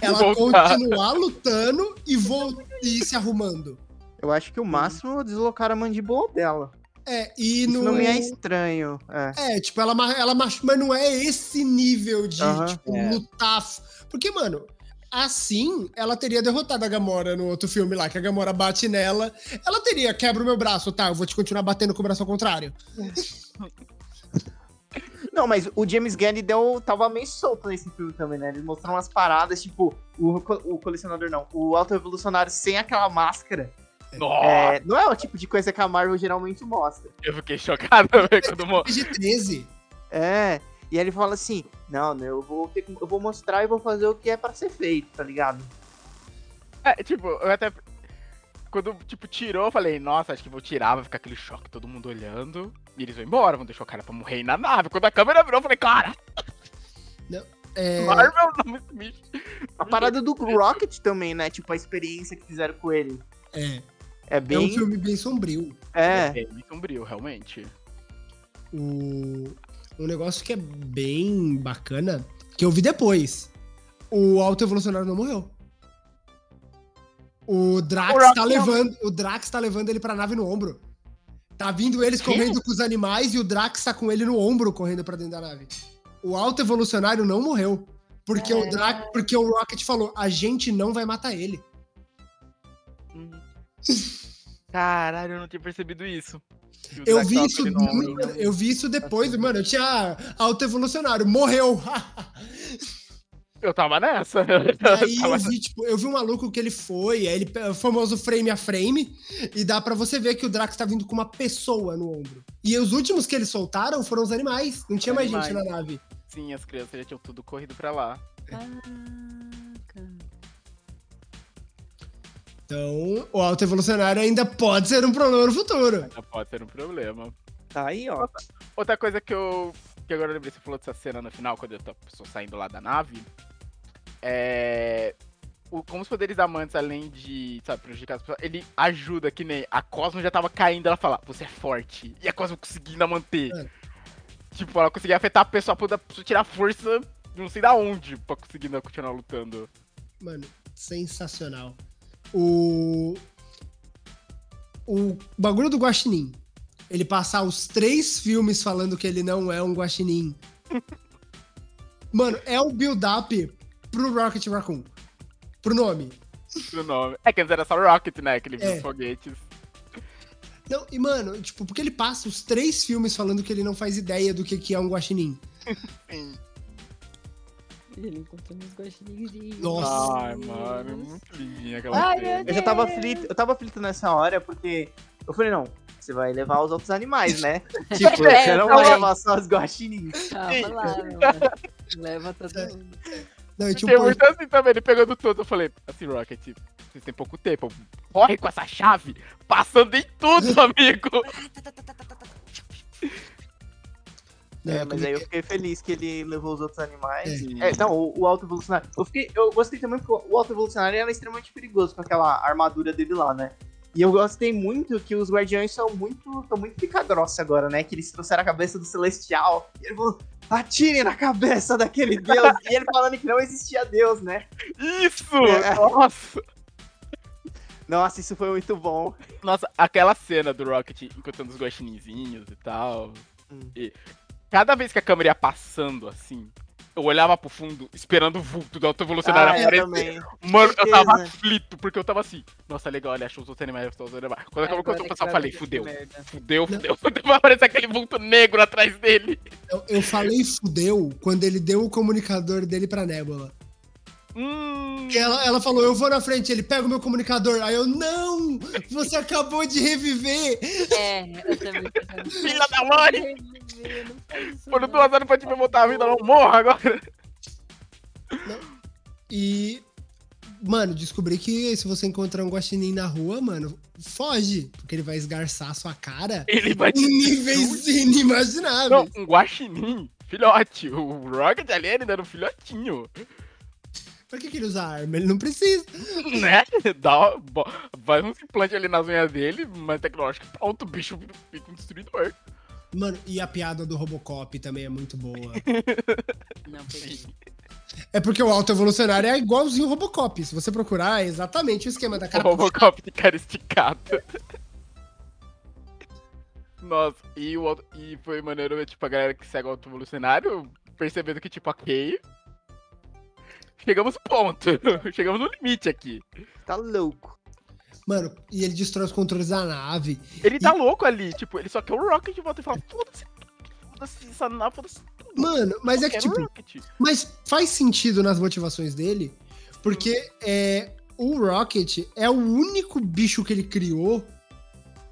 Speaker 3: ela
Speaker 4: voltar.
Speaker 3: continuar lutando e, vol e se arrumando.
Speaker 1: Eu acho que o máximo é deslocar a mandíbula dela.
Speaker 3: É, e
Speaker 1: Isso
Speaker 3: no.
Speaker 1: não me é estranho. É.
Speaker 3: É, tipo, ela, ela machu- mas não é esse nível de,
Speaker 1: Aham,
Speaker 3: tipo,
Speaker 1: é.
Speaker 3: lutar. Porque, mano, assim, ela teria derrotado a Gamora no outro filme lá, que a Gamora bate nela. Ela teria, quebra o meu braço, tá? Eu vou te continuar batendo com o braço ao contrário.
Speaker 1: Não, mas o James Gunn deu, tava meio solto nesse filme também, né? Eles mostraram umas paradas, tipo, o, o colecionador não, o auto-evolucionário sem aquela máscara. É, não é o tipo de coisa que a Marvel geralmente mostra.
Speaker 4: Eu fiquei chocado quando mo-
Speaker 3: PG-13.
Speaker 1: É. E aí ele fala assim: Não, né, eu vou ter eu vou mostrar e vou fazer o que é pra ser feito, tá ligado?
Speaker 4: É, tipo, eu até. Quando, tipo, tirou, eu falei, nossa, acho que vou tirar, vai ficar aquele choque, todo mundo olhando. E eles vão embora, vão deixar o cara pra morrer na nave. Quando a câmera virou, eu falei, cara,
Speaker 3: É,
Speaker 4: Marvel não me bicho.
Speaker 1: A parada do Rocket também, né? Tipo, a experiência que fizeram com ele.
Speaker 3: é,
Speaker 1: É
Speaker 3: é um
Speaker 1: bem.
Speaker 3: filme bem sombrio.
Speaker 1: É.
Speaker 4: É bem sombrio, realmente.
Speaker 3: O, um negócio que é bem bacana, que eu vi depois. O auto-evolucionário não morreu. O Drax,
Speaker 4: O
Speaker 3: tá levando, o Drax tá levando ele pra nave no ombro. Tá vindo eles correndo com os animais e o Drax tá com ele no ombro correndo pra dentro da nave. O auto-evolucionário não morreu. Porque, o Drax, porque o Rocket falou: a gente não vai matar ele.
Speaker 4: Caralho, eu não tinha percebido isso.
Speaker 3: Eu vi isso, muito- eu vi isso depois, mano. Eu tinha auto-evolucionário, morreu.
Speaker 4: Eu tava nessa.
Speaker 3: Aí
Speaker 4: Eu tava-
Speaker 3: eu vi, tipo, eu vi um maluco que ele foi, aí ele, pe- o famoso frame a frame, e dá pra você ver que o Drax tá vindo com uma pessoa no ombro. E os últimos que eles soltaram foram os animais, não tinha mais gente na nave.
Speaker 4: Sim, as crianças já tinham tudo corrido pra lá.
Speaker 2: Caraca.
Speaker 3: Então, o autoevolucionário ainda pode ser um problema no futuro.
Speaker 4: Já pode ser um problema.
Speaker 1: Tá aí, ó.
Speaker 4: Outra coisa que eu. Que agora eu lembrei, você falou dessa cena no final, quando eu tô a pessoa saindo lá da nave. É. O, como os poderes amantes, além de, sabe, prejudicar as pessoas, ele ajuda, que nem a Cosmo já tava caindo, ela fala, você é forte. E a Cosmo conseguindo manter.
Speaker 3: É.
Speaker 4: Tipo, ela conseguia afetar a pessoa pra tirar força de não sei da onde pra conseguir continuar lutando.
Speaker 3: Mano, sensacional. O. O bagulho do Guaxinim. Ele passar os três filmes falando que ele não é um Guaxinim. Mano, é o build-up pro Rocket Raccoon. Pro nome.
Speaker 4: O nome. É que antes era só Rocket, né? Que ele viu
Speaker 3: É.
Speaker 4: os foguetes.
Speaker 3: Não, e mano, tipo, porque ele passa os três filmes falando que ele não faz ideia do que, que é um Guaxinim.
Speaker 4: Sim.
Speaker 2: Ele encontrou uns guaxinins.
Speaker 3: Nossa.
Speaker 4: Ai, mano, muito lindinha aquela
Speaker 2: Ai,
Speaker 4: cena.
Speaker 1: Eu já tava aflito, eu tava aflito nessa hora, porque eu falei, não, você vai levar os outros animais, né? tipo,
Speaker 2: É,
Speaker 1: você não
Speaker 2: eu
Speaker 1: vai levar só os guaxinins.
Speaker 2: Calma lá, mano. Leva todo mundo.
Speaker 3: Não, tinha
Speaker 4: Fiquei
Speaker 3: um
Speaker 4: muito assim também, ele pegando tudo. Eu falei, assim, Rocket, vocês têm pouco tempo. Corre com essa chave, passando em tudo, amigo.
Speaker 3: Não,
Speaker 1: É, mas aí
Speaker 3: é
Speaker 1: eu
Speaker 3: que-
Speaker 1: fiquei feliz que ele levou os outros animais.
Speaker 3: É.
Speaker 1: É, não, o, o auto-evolucionário. Eu, fiquei, eu gostei também porque o auto-evolucionário era extremamente perigoso com aquela armadura dele lá, né? E eu gostei muito que os guardiões são muito. estão muito pica grossa agora, né? Que eles trouxeram a cabeça do Celestial. E ele falou: atire na cabeça daquele deus. e ele falando que não existia Deus, né?
Speaker 4: Isso!
Speaker 1: É.
Speaker 4: Nossa!
Speaker 1: Nossa, isso foi muito bom.
Speaker 4: Nossa, aquela cena do Rocket encontrando os guaxininzinhos e tal.
Speaker 1: Hum.
Speaker 4: E cada vez que a câmera ia passando assim, eu olhava pro fundo esperando o vulto do autoevolucionário
Speaker 1: Ah, eu
Speaker 4: aparecer. Mano, eu tava aflito, porque eu tava assim, nossa, legal, ele achou os outros animais, os outros animais. Quando acabou
Speaker 2: Agora
Speaker 4: o pessoal, eu falei, fudeu, fudeu, fudeu, fudeu, vai aparecer aquele vulto negro atrás dele.
Speaker 3: Eu, eu falei fudeu quando ele deu o comunicador dele pra Nebula.
Speaker 4: Hum,
Speaker 3: ela, ela falou, eu vou na frente, ele pega o meu comunicador. Aí eu, não! Você acabou de reviver!
Speaker 2: É, eu também.
Speaker 4: Filha da mãe!
Speaker 2: Não não.
Speaker 4: duas horas pode me voltar a vida, não morra agora.
Speaker 3: E, mano, descobri que se você encontrar um guaxinim na rua, mano, foge. Porque ele vai esgarçar a sua cara
Speaker 4: Ele vai
Speaker 3: em níveis inimagináveis.
Speaker 4: Não, um guaxinim filhote. O Rocket ali ainda era um filhotinho.
Speaker 3: Pra que, que ele usa arma? Ele não precisa.
Speaker 4: Né? Dá, bo- faz um implante ali nas unhas dele, mas tecnológico, pronto, o bicho fica um destruidor.
Speaker 3: Mano, e a piada do Robocop também é muito boa.
Speaker 2: Não, peguei.
Speaker 3: É porque o alto evolucionário é igualzinho o Robocop. Se você procurar, é exatamente o esquema da
Speaker 4: O
Speaker 3: cara.
Speaker 4: Robocop de cara esticado. Nossa, e, o, e foi maneiro tipo, a galera que segue o auto-evolucionário percebendo que, tipo, ok. Chegamos no ponto. Chegamos no limite aqui.
Speaker 1: Tá louco.
Speaker 3: Mano, e ele destrói os controles da nave.
Speaker 4: Ele tá louco ali, tipo, ele só quer o Rocket de volta e fala, foda-se, foda-se essa nave, foda-se tudo.
Speaker 3: Mano, mas é que, tipo,
Speaker 4: Rocket.
Speaker 3: Mas faz sentido nas motivações dele, porque é, o Rocket é o único bicho que ele criou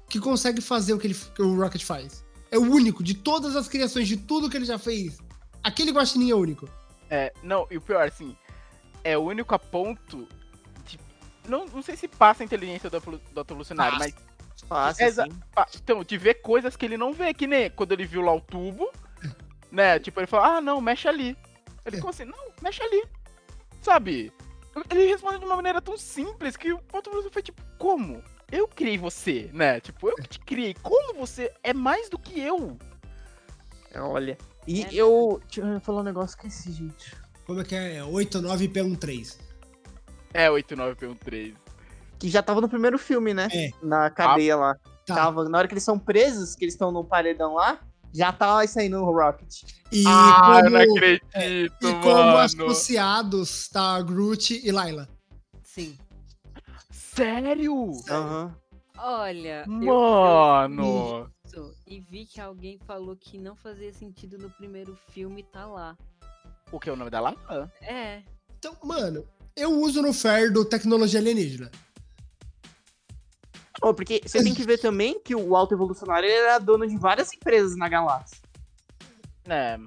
Speaker 3: que consegue fazer o que, ele, que o Rocket faz. É o único, de todas as criações, de tudo que ele já fez. Aquele guaxinim é o único.
Speaker 4: É, não, e o pior, assim, é o único a ponto de... Não, não sei se passa a inteligência do, do auto-evolucionário,
Speaker 3: Passa.
Speaker 4: mas. Ah, Então, de ver coisas que ele não vê, que nem quando ele viu lá o tubo, né? Tipo, ele fala, ah, não, mexe ali. Ele ficou assim, não, mexe ali. Sabe? Ele responde de uma maneira tão simples que o ponto foi tipo, como? Eu criei você, né? Tipo, eu que te criei. Como você é mais do que eu?
Speaker 1: Olha. E
Speaker 2: É
Speaker 1: eu. Deixa eu falar um negócio que esqueci, gente.
Speaker 3: Como é que é? 89P13.
Speaker 4: É 89P13.
Speaker 1: Que já tava no primeiro filme, né?
Speaker 3: É.
Speaker 1: Na cadeia lá.
Speaker 3: Tá.
Speaker 1: Tava. Na hora que eles são presos, que eles estão no paredão lá, já tava saindo o Rocket.
Speaker 3: E
Speaker 4: ah, eu
Speaker 3: como,
Speaker 4: não acredito,
Speaker 3: e como
Speaker 4: mano.
Speaker 3: associados tá Groot e Layla.
Speaker 2: Sim.
Speaker 4: Sério?
Speaker 1: Aham.
Speaker 2: Olha, eu-
Speaker 4: Mano.
Speaker 2: eu isso e vi que alguém falou que não fazia sentido no primeiro filme tá lá.
Speaker 4: O que é o nome dela?
Speaker 2: É.
Speaker 3: Então, mano, eu uso no Ferdo tecnologia alienígena.
Speaker 1: Oh, porque você tem que ver também que o Alto Evolucionário era dono de várias empresas na galáxia.
Speaker 4: É.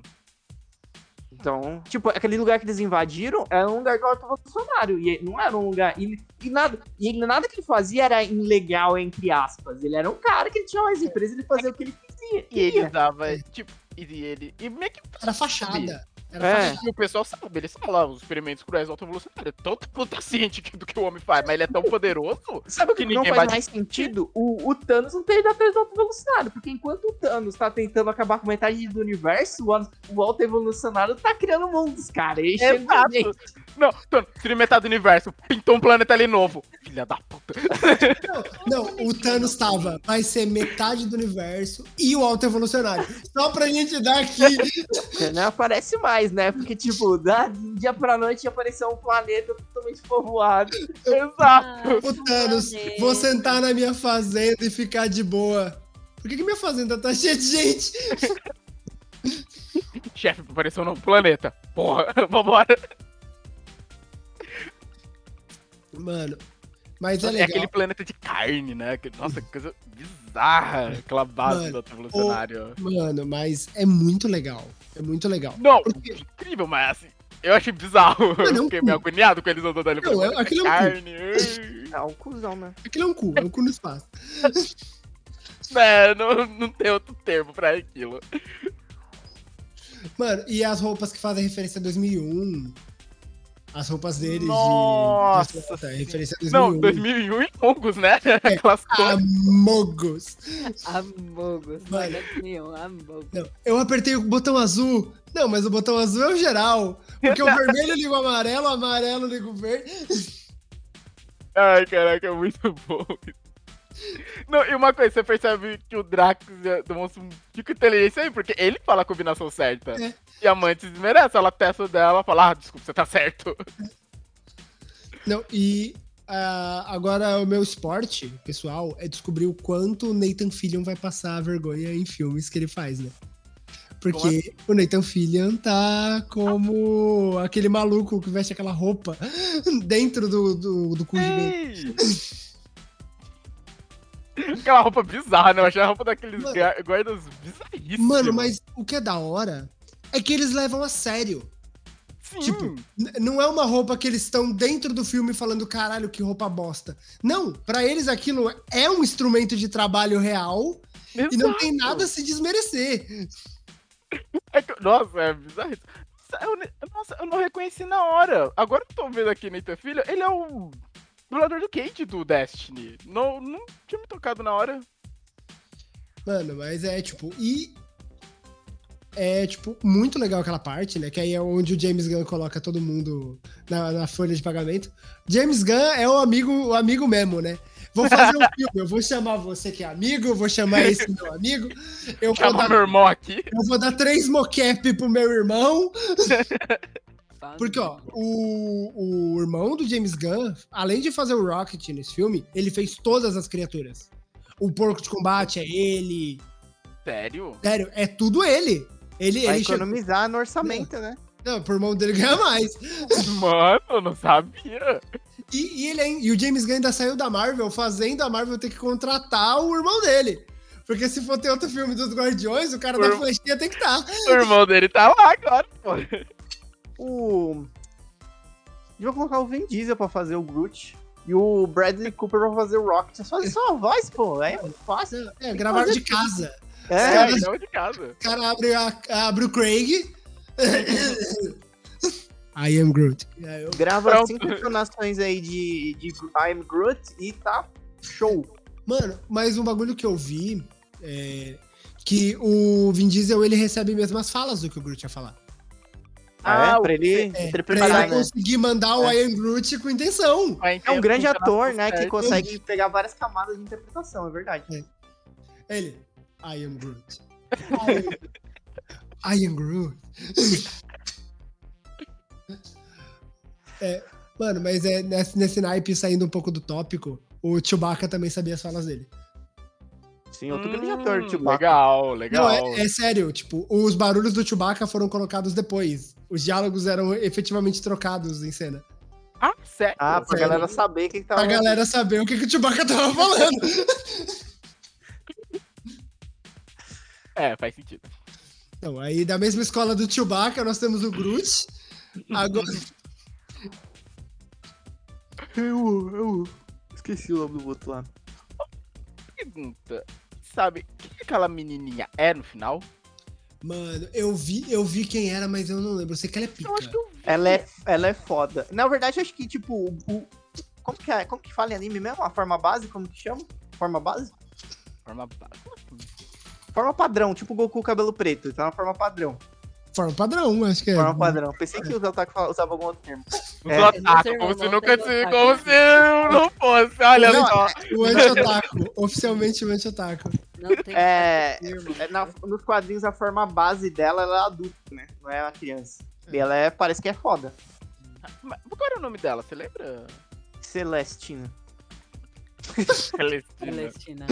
Speaker 1: Então, tipo, aquele lugar que eles invadiram era um lugar do Alto Evolucionário. E não era um lugar. E, e nada, e nada que ele fazia era ilegal, entre aspas. Ele era um cara que ele tinha mais empresas, ele fazia o que ele quisia.
Speaker 4: E ele dava, tipo, e ele. E meio que.
Speaker 3: Era fachada.
Speaker 1: É.
Speaker 4: E o pessoal sabe, eles falam, os experimentos cruéis do autoevolucionário. É tanto puta ciente do que o homem faz, mas ele é tão poderoso.
Speaker 1: Sabe o que,
Speaker 4: que
Speaker 1: não
Speaker 4: ninguém
Speaker 1: faz
Speaker 4: vai
Speaker 1: mais sentido? O, o Thanos não ido atrás do Alto Evolucionário. Porque enquanto o Thanos tá tentando acabar com metade do universo, o, o Alto Evolucionário tá criando mundos, cara. E
Speaker 4: Exato.
Speaker 1: gente.
Speaker 4: Não, Tony, tira metade do universo, pintou um planeta ali novo. Filha da puta.
Speaker 3: Não, o Thanos tava. Vai ser metade do universo e o alto evolucionário. Só pra gente dar aqui.
Speaker 1: Não aparece mais, né? Porque, tipo, da de dia pra noite apareceu um planeta totalmente povoado.
Speaker 4: Exato.
Speaker 2: Ah,
Speaker 3: Thanos,
Speaker 2: meu
Speaker 3: vou sentar na minha fazenda e ficar de boa. Por que, que minha fazenda tá cheia de gente?
Speaker 4: Chefe, apareceu um novo planeta. Porra, vambora.
Speaker 3: Mano, mas é
Speaker 4: É
Speaker 3: legal.
Speaker 4: aquele planeta de carne, né? Nossa, que coisa bizarra. Aquela base
Speaker 3: Mano,
Speaker 4: do autoevolucionário.
Speaker 3: Mano, mas é muito legal. É muito legal.
Speaker 4: Não,
Speaker 3: Porque-
Speaker 4: incrível, mas assim, eu achei bizarro.
Speaker 3: Mano, é
Speaker 4: Eu
Speaker 3: um
Speaker 4: fiquei
Speaker 3: cu.
Speaker 4: meio agoniado com eles andando ali
Speaker 3: Não, é- aquilo é um cu.
Speaker 4: carne.
Speaker 1: É um cuzão, né?
Speaker 3: Aquilo é um cu, é um cu no espaço.
Speaker 4: É, não, não tem outro termo pra aquilo.
Speaker 3: Mano, e as roupas que fazem referência a 2001? As roupas deles
Speaker 4: Nossa
Speaker 3: de... de... Referência a 2001.
Speaker 4: Não, 2001 e longos, né? Aquelas coisas.
Speaker 3: Amogos.
Speaker 2: Amogos.
Speaker 3: Mano.
Speaker 2: Mano. Amogos.
Speaker 3: Não, eu apertei o botão azul. Não, mas o botão azul é o geral. Porque o vermelho liga o amarelo, o amarelo liga o verde.
Speaker 4: Ai, caraca, é muito bom. Não, e uma coisa, você percebe que o Drax um tipo de inteligência aí, porque ele fala a combinação certa.
Speaker 3: É.
Speaker 4: E a Mantis merece, ela testa dela fala, ah, desculpa, você tá certo.
Speaker 3: Não, e ah, agora o meu esporte, pessoal, é descobrir o quanto o Nathan Fillion vai passar vergonha em filmes que ele faz, né? Porque o Nathan Fillion tá como aquele maluco que veste aquela roupa dentro do, do, do cu gigante.
Speaker 4: Aquela roupa bizarra, né? Eu achei a roupa daqueles
Speaker 3: Mano.
Speaker 4: guardas bizarríssimos.
Speaker 3: Mano, mas o que é da hora é que eles levam a sério.
Speaker 4: Sim,
Speaker 3: tipo, Não é uma roupa que eles estão dentro do filme falando caralho, que roupa bosta. Não, pra eles aquilo é um instrumento de trabalho real e não tem
Speaker 4: exato.
Speaker 3: nada a se desmerecer.
Speaker 4: É que- nossa, é bizarro. Eu nossa, eu não reconheci na hora. Agora que eu tô vendo aqui Nathan Filho, ele é o dublador do Kate do Destiny. Não, não tinha me tocado na hora.
Speaker 3: Mano, mas é tipo. E. É, tipo, muito legal aquela parte, né? Que aí é onde o James Gunn coloca todo mundo na, na folha de pagamento. James Gunn é o amigo, o amigo mesmo, né? Vou fazer um filme, eu vou chamar você que é amigo, eu vou chamar esse meu amigo, eu vou, dar,
Speaker 4: meu irmão aqui.
Speaker 3: eu vou dar três mocap pro meu irmão. Porque, ó, o, o irmão do James Gunn, além de fazer o Rocket nesse filme, ele fez todas as criaturas. O porco de combate é ele.
Speaker 4: Sério?
Speaker 3: Sério, é tudo ele. Ele,
Speaker 1: Vai
Speaker 3: ele chegou-
Speaker 1: economizar no orçamento, né?
Speaker 3: Não, pro irmão dele ganhar mais.
Speaker 4: Mano, eu não sabia.
Speaker 3: E, e ele, ain- e o James Gunn ainda saiu da Marvel, fazendo a Marvel ter que contratar o irmão dele. Porque se for ter outro filme dos Guardiões, o cara da
Speaker 4: Por-
Speaker 3: flechinha tem que estar.
Speaker 4: O irmão dele tá lá agora, pô.
Speaker 1: O. Eu vou colocar o Vin Diesel pra fazer o Groot. E o Bradley Cooper pra fazer o Rocket. Vocês fazem só a voz, pô. É muito fácil.
Speaker 3: É, gravaram de casa.
Speaker 1: É,
Speaker 4: É, então de casa.
Speaker 3: O cara abre, a- abre o Craig. I am Groot. Aí eu-
Speaker 1: grava
Speaker 4: Pronto.
Speaker 1: cinco entonações aí de, de I'm Groot e tá show.
Speaker 3: Mano, mas um bagulho que eu vi é que o Vin Diesel ele recebe mesmo as falas do que o Groot ia falar.
Speaker 1: Ah,
Speaker 4: Ah,
Speaker 1: é, pra ele
Speaker 3: É, pra ele
Speaker 1: né?
Speaker 3: conseguir mandar o I am Groot com intenção.
Speaker 1: É um grande ator, né? Que consegue pegar várias camadas de interpretação, é verdade.
Speaker 3: Ele, I am Groot. I am, I am Groot. É, mano, mas é nesse, nesse naipe, saindo um pouco do tópico, o Chewbacca também sabia as falas dele.
Speaker 1: Sim, outro grande ator.
Speaker 4: Hum, Legal, legal.
Speaker 3: Não, é, é sério, tipo, os barulhos do Chewbacca foram colocados depois. Os diálogos eram efetivamente trocados em cena.
Speaker 4: Ah, sério?
Speaker 1: Ah, pra
Speaker 3: Sério.
Speaker 1: galera saber quem que tava.
Speaker 3: Pra galera saber o que, que o Chewbacca tava falando.
Speaker 4: É, faz sentido.
Speaker 3: Então, aí da mesma escola do Chewbacca, nós temos o Groot. Agora,
Speaker 1: Eu, eu. Esqueci o nome do outro lá.
Speaker 4: Pergunta. Sabe, quem aquela menininha é no final?
Speaker 3: Mano, eu vi, eu vi quem era, mas eu não lembro. Eu sei que ela é pica.
Speaker 4: Eu acho que eu vi.
Speaker 1: Ela é, ela é foda. Na verdade, acho que, tipo, o. o- como, que é, como que fala em anime mesmo? A forma base? Como que chama? Forma base?
Speaker 4: Forma básica.
Speaker 1: Forma padrão, tipo o Goku cabelo preto. Tá na forma padrão.
Speaker 3: Forma padrão, acho que é.
Speaker 1: Forma padrão. Pensei que os otaku usavam algum outro termo.
Speaker 4: Os
Speaker 1: É.
Speaker 4: otaku, como se nunca
Speaker 2: não
Speaker 4: se. Como se não fosse. Olha
Speaker 1: Não,
Speaker 4: só.
Speaker 3: O anti-otaku. oficialmente o anti-otaku.
Speaker 2: Não tem
Speaker 1: É, é na- nos quadrinhos, a forma base dela ela é adulta, né? Não é uma criança. E ela é, parece que é foda.
Speaker 4: Mas Qual era o nome dela? Você lembra?
Speaker 1: Celestina.
Speaker 4: Celestina.
Speaker 2: Celestina.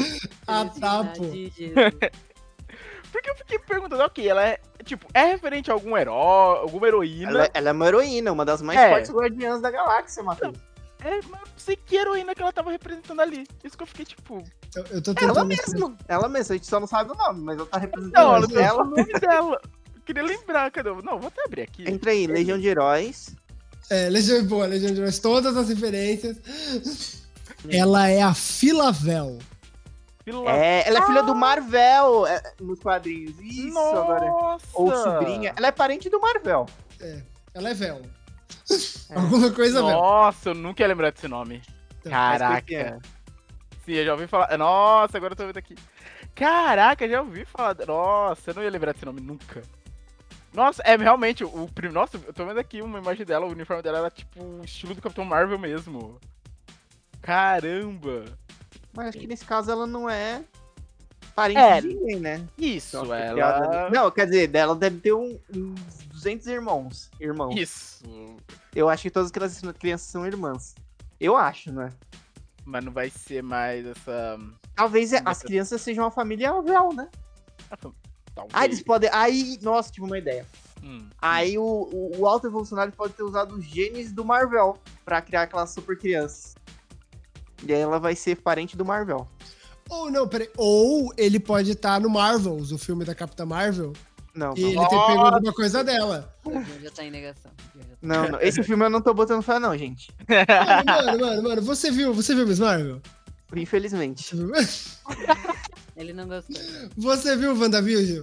Speaker 3: Ah,
Speaker 2: Celestina
Speaker 3: tá, pô.
Speaker 2: de Jesus.
Speaker 4: Porque eu fiquei perguntando, ok, ela é. Tipo, é referente a algum herói, alguma heroína?
Speaker 1: Ela, ela é uma heroína, uma das mais
Speaker 4: É.
Speaker 1: fortes guardiãs da galáxia, Matheus.
Speaker 4: É, mas eu não sei que heroína que ela tava representando ali. Isso que eu fiquei tipo.
Speaker 3: Eu, eu tô
Speaker 1: Ela mesma. Ela mesma, a gente só não sabe o nome, mas ela tá representando
Speaker 4: Não, ela não
Speaker 1: ela.
Speaker 4: o nome dela. Eu queria lembrar, cadê? Não, vou até abrir aqui.
Speaker 1: Entra aí, Legião de Heróis.
Speaker 3: É, Legião boa, Legião de Heróis, todas as referências. Ela é a Filavel.
Speaker 4: Vila-
Speaker 1: É, ela é filha do Marvel é, nos quadrinhos. Isso, agora.
Speaker 4: Nossa!
Speaker 1: Ou sobrinha. Ela é parente do Marvel.
Speaker 3: Ela é Vel. Alguma coisa Vel.
Speaker 4: Nossa, eu nunca ia lembrar desse nome.
Speaker 3: Então,
Speaker 4: Caraca. Sim, eu já ouvi falar. Nossa, agora eu tô vendo aqui. Caraca, já ouvi falar. Nossa, eu não ia lembrar desse nome nunca. Nossa, é realmente o primeiro. Nossa, eu tô vendo aqui uma imagem dela, o uniforme dela era tipo o estilo do Capitão Marvel mesmo. Caramba!
Speaker 1: Mas acho que nesse caso ela não é parente
Speaker 4: É.
Speaker 1: de ninguém, né?
Speaker 4: Isso,
Speaker 1: Ela
Speaker 4: ela.
Speaker 1: Não, quer dizer, dela deve ter um- uns 200 irmãos. Irmãos.
Speaker 4: Isso.
Speaker 1: Eu acho que todas aquelas crianças são irmãs. Eu acho, né?
Speaker 4: Mas não vai ser mais essa.
Speaker 1: Talvez
Speaker 4: Mas
Speaker 1: as crianças sejam uma família Vel, né?
Speaker 4: Talvez.
Speaker 1: Ah, eles podem. Aí, nossa, tive uma ideia.
Speaker 4: Hum.
Speaker 1: Aí o, o, o alto evolucionário pode ter usado os genes do Marvel pra criar aquelas super crianças. E aí ela vai ser parente do Marvel.
Speaker 3: Ou não, peraí. Ou ele pode estar no Marvels, o filme da Capitã Marvel,
Speaker 1: Não,
Speaker 3: e ele tem pego alguma coisa dela.
Speaker 2: Já tá em negação. Já tá-
Speaker 1: Não, não. Esse filme eu não tô botando fé, não, gente.
Speaker 3: Mano, mano, mano, mano, você viu, você viu Miss Marvel?
Speaker 1: Infelizmente.
Speaker 3: Você viu,
Speaker 2: Ele não gostou.
Speaker 3: você viu WandaVision?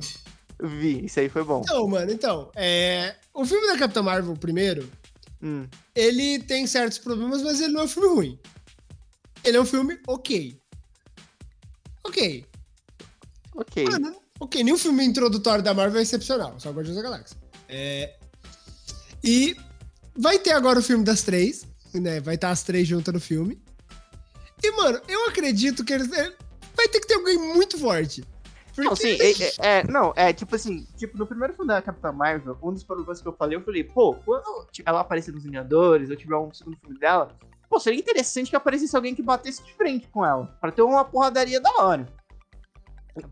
Speaker 1: Vi, isso aí foi bom.
Speaker 3: Então, mano, então, é... o filme da Capitã Marvel, primeiro,
Speaker 1: Hum.
Speaker 3: ele tem certos problemas, mas ele não é um filme ruim. Ele é um filme ok. Ok.
Speaker 1: Ok.
Speaker 3: Mano, ok, nenhum filme introdutório da Marvel é excepcional, só Guardiões da Galáxia. É... E vai ter agora o filme das três, né? Vai estar as três juntas no filme. E, mano, eu acredito que eles. é, Vai ter que ter alguém muito forte. Porque...
Speaker 1: Não, sim, é, é- é- não, é tipo assim, tipo, no primeiro filme da Capitã Marvel, um dos problemas que eu falei, eu falei, pô, quando tipo, ela aparecer nos Vingadores, ou tiver um segundo filme dela, pô, seria interessante que aparecesse alguém que batesse de frente com ela, pra ter uma porradaria da hora.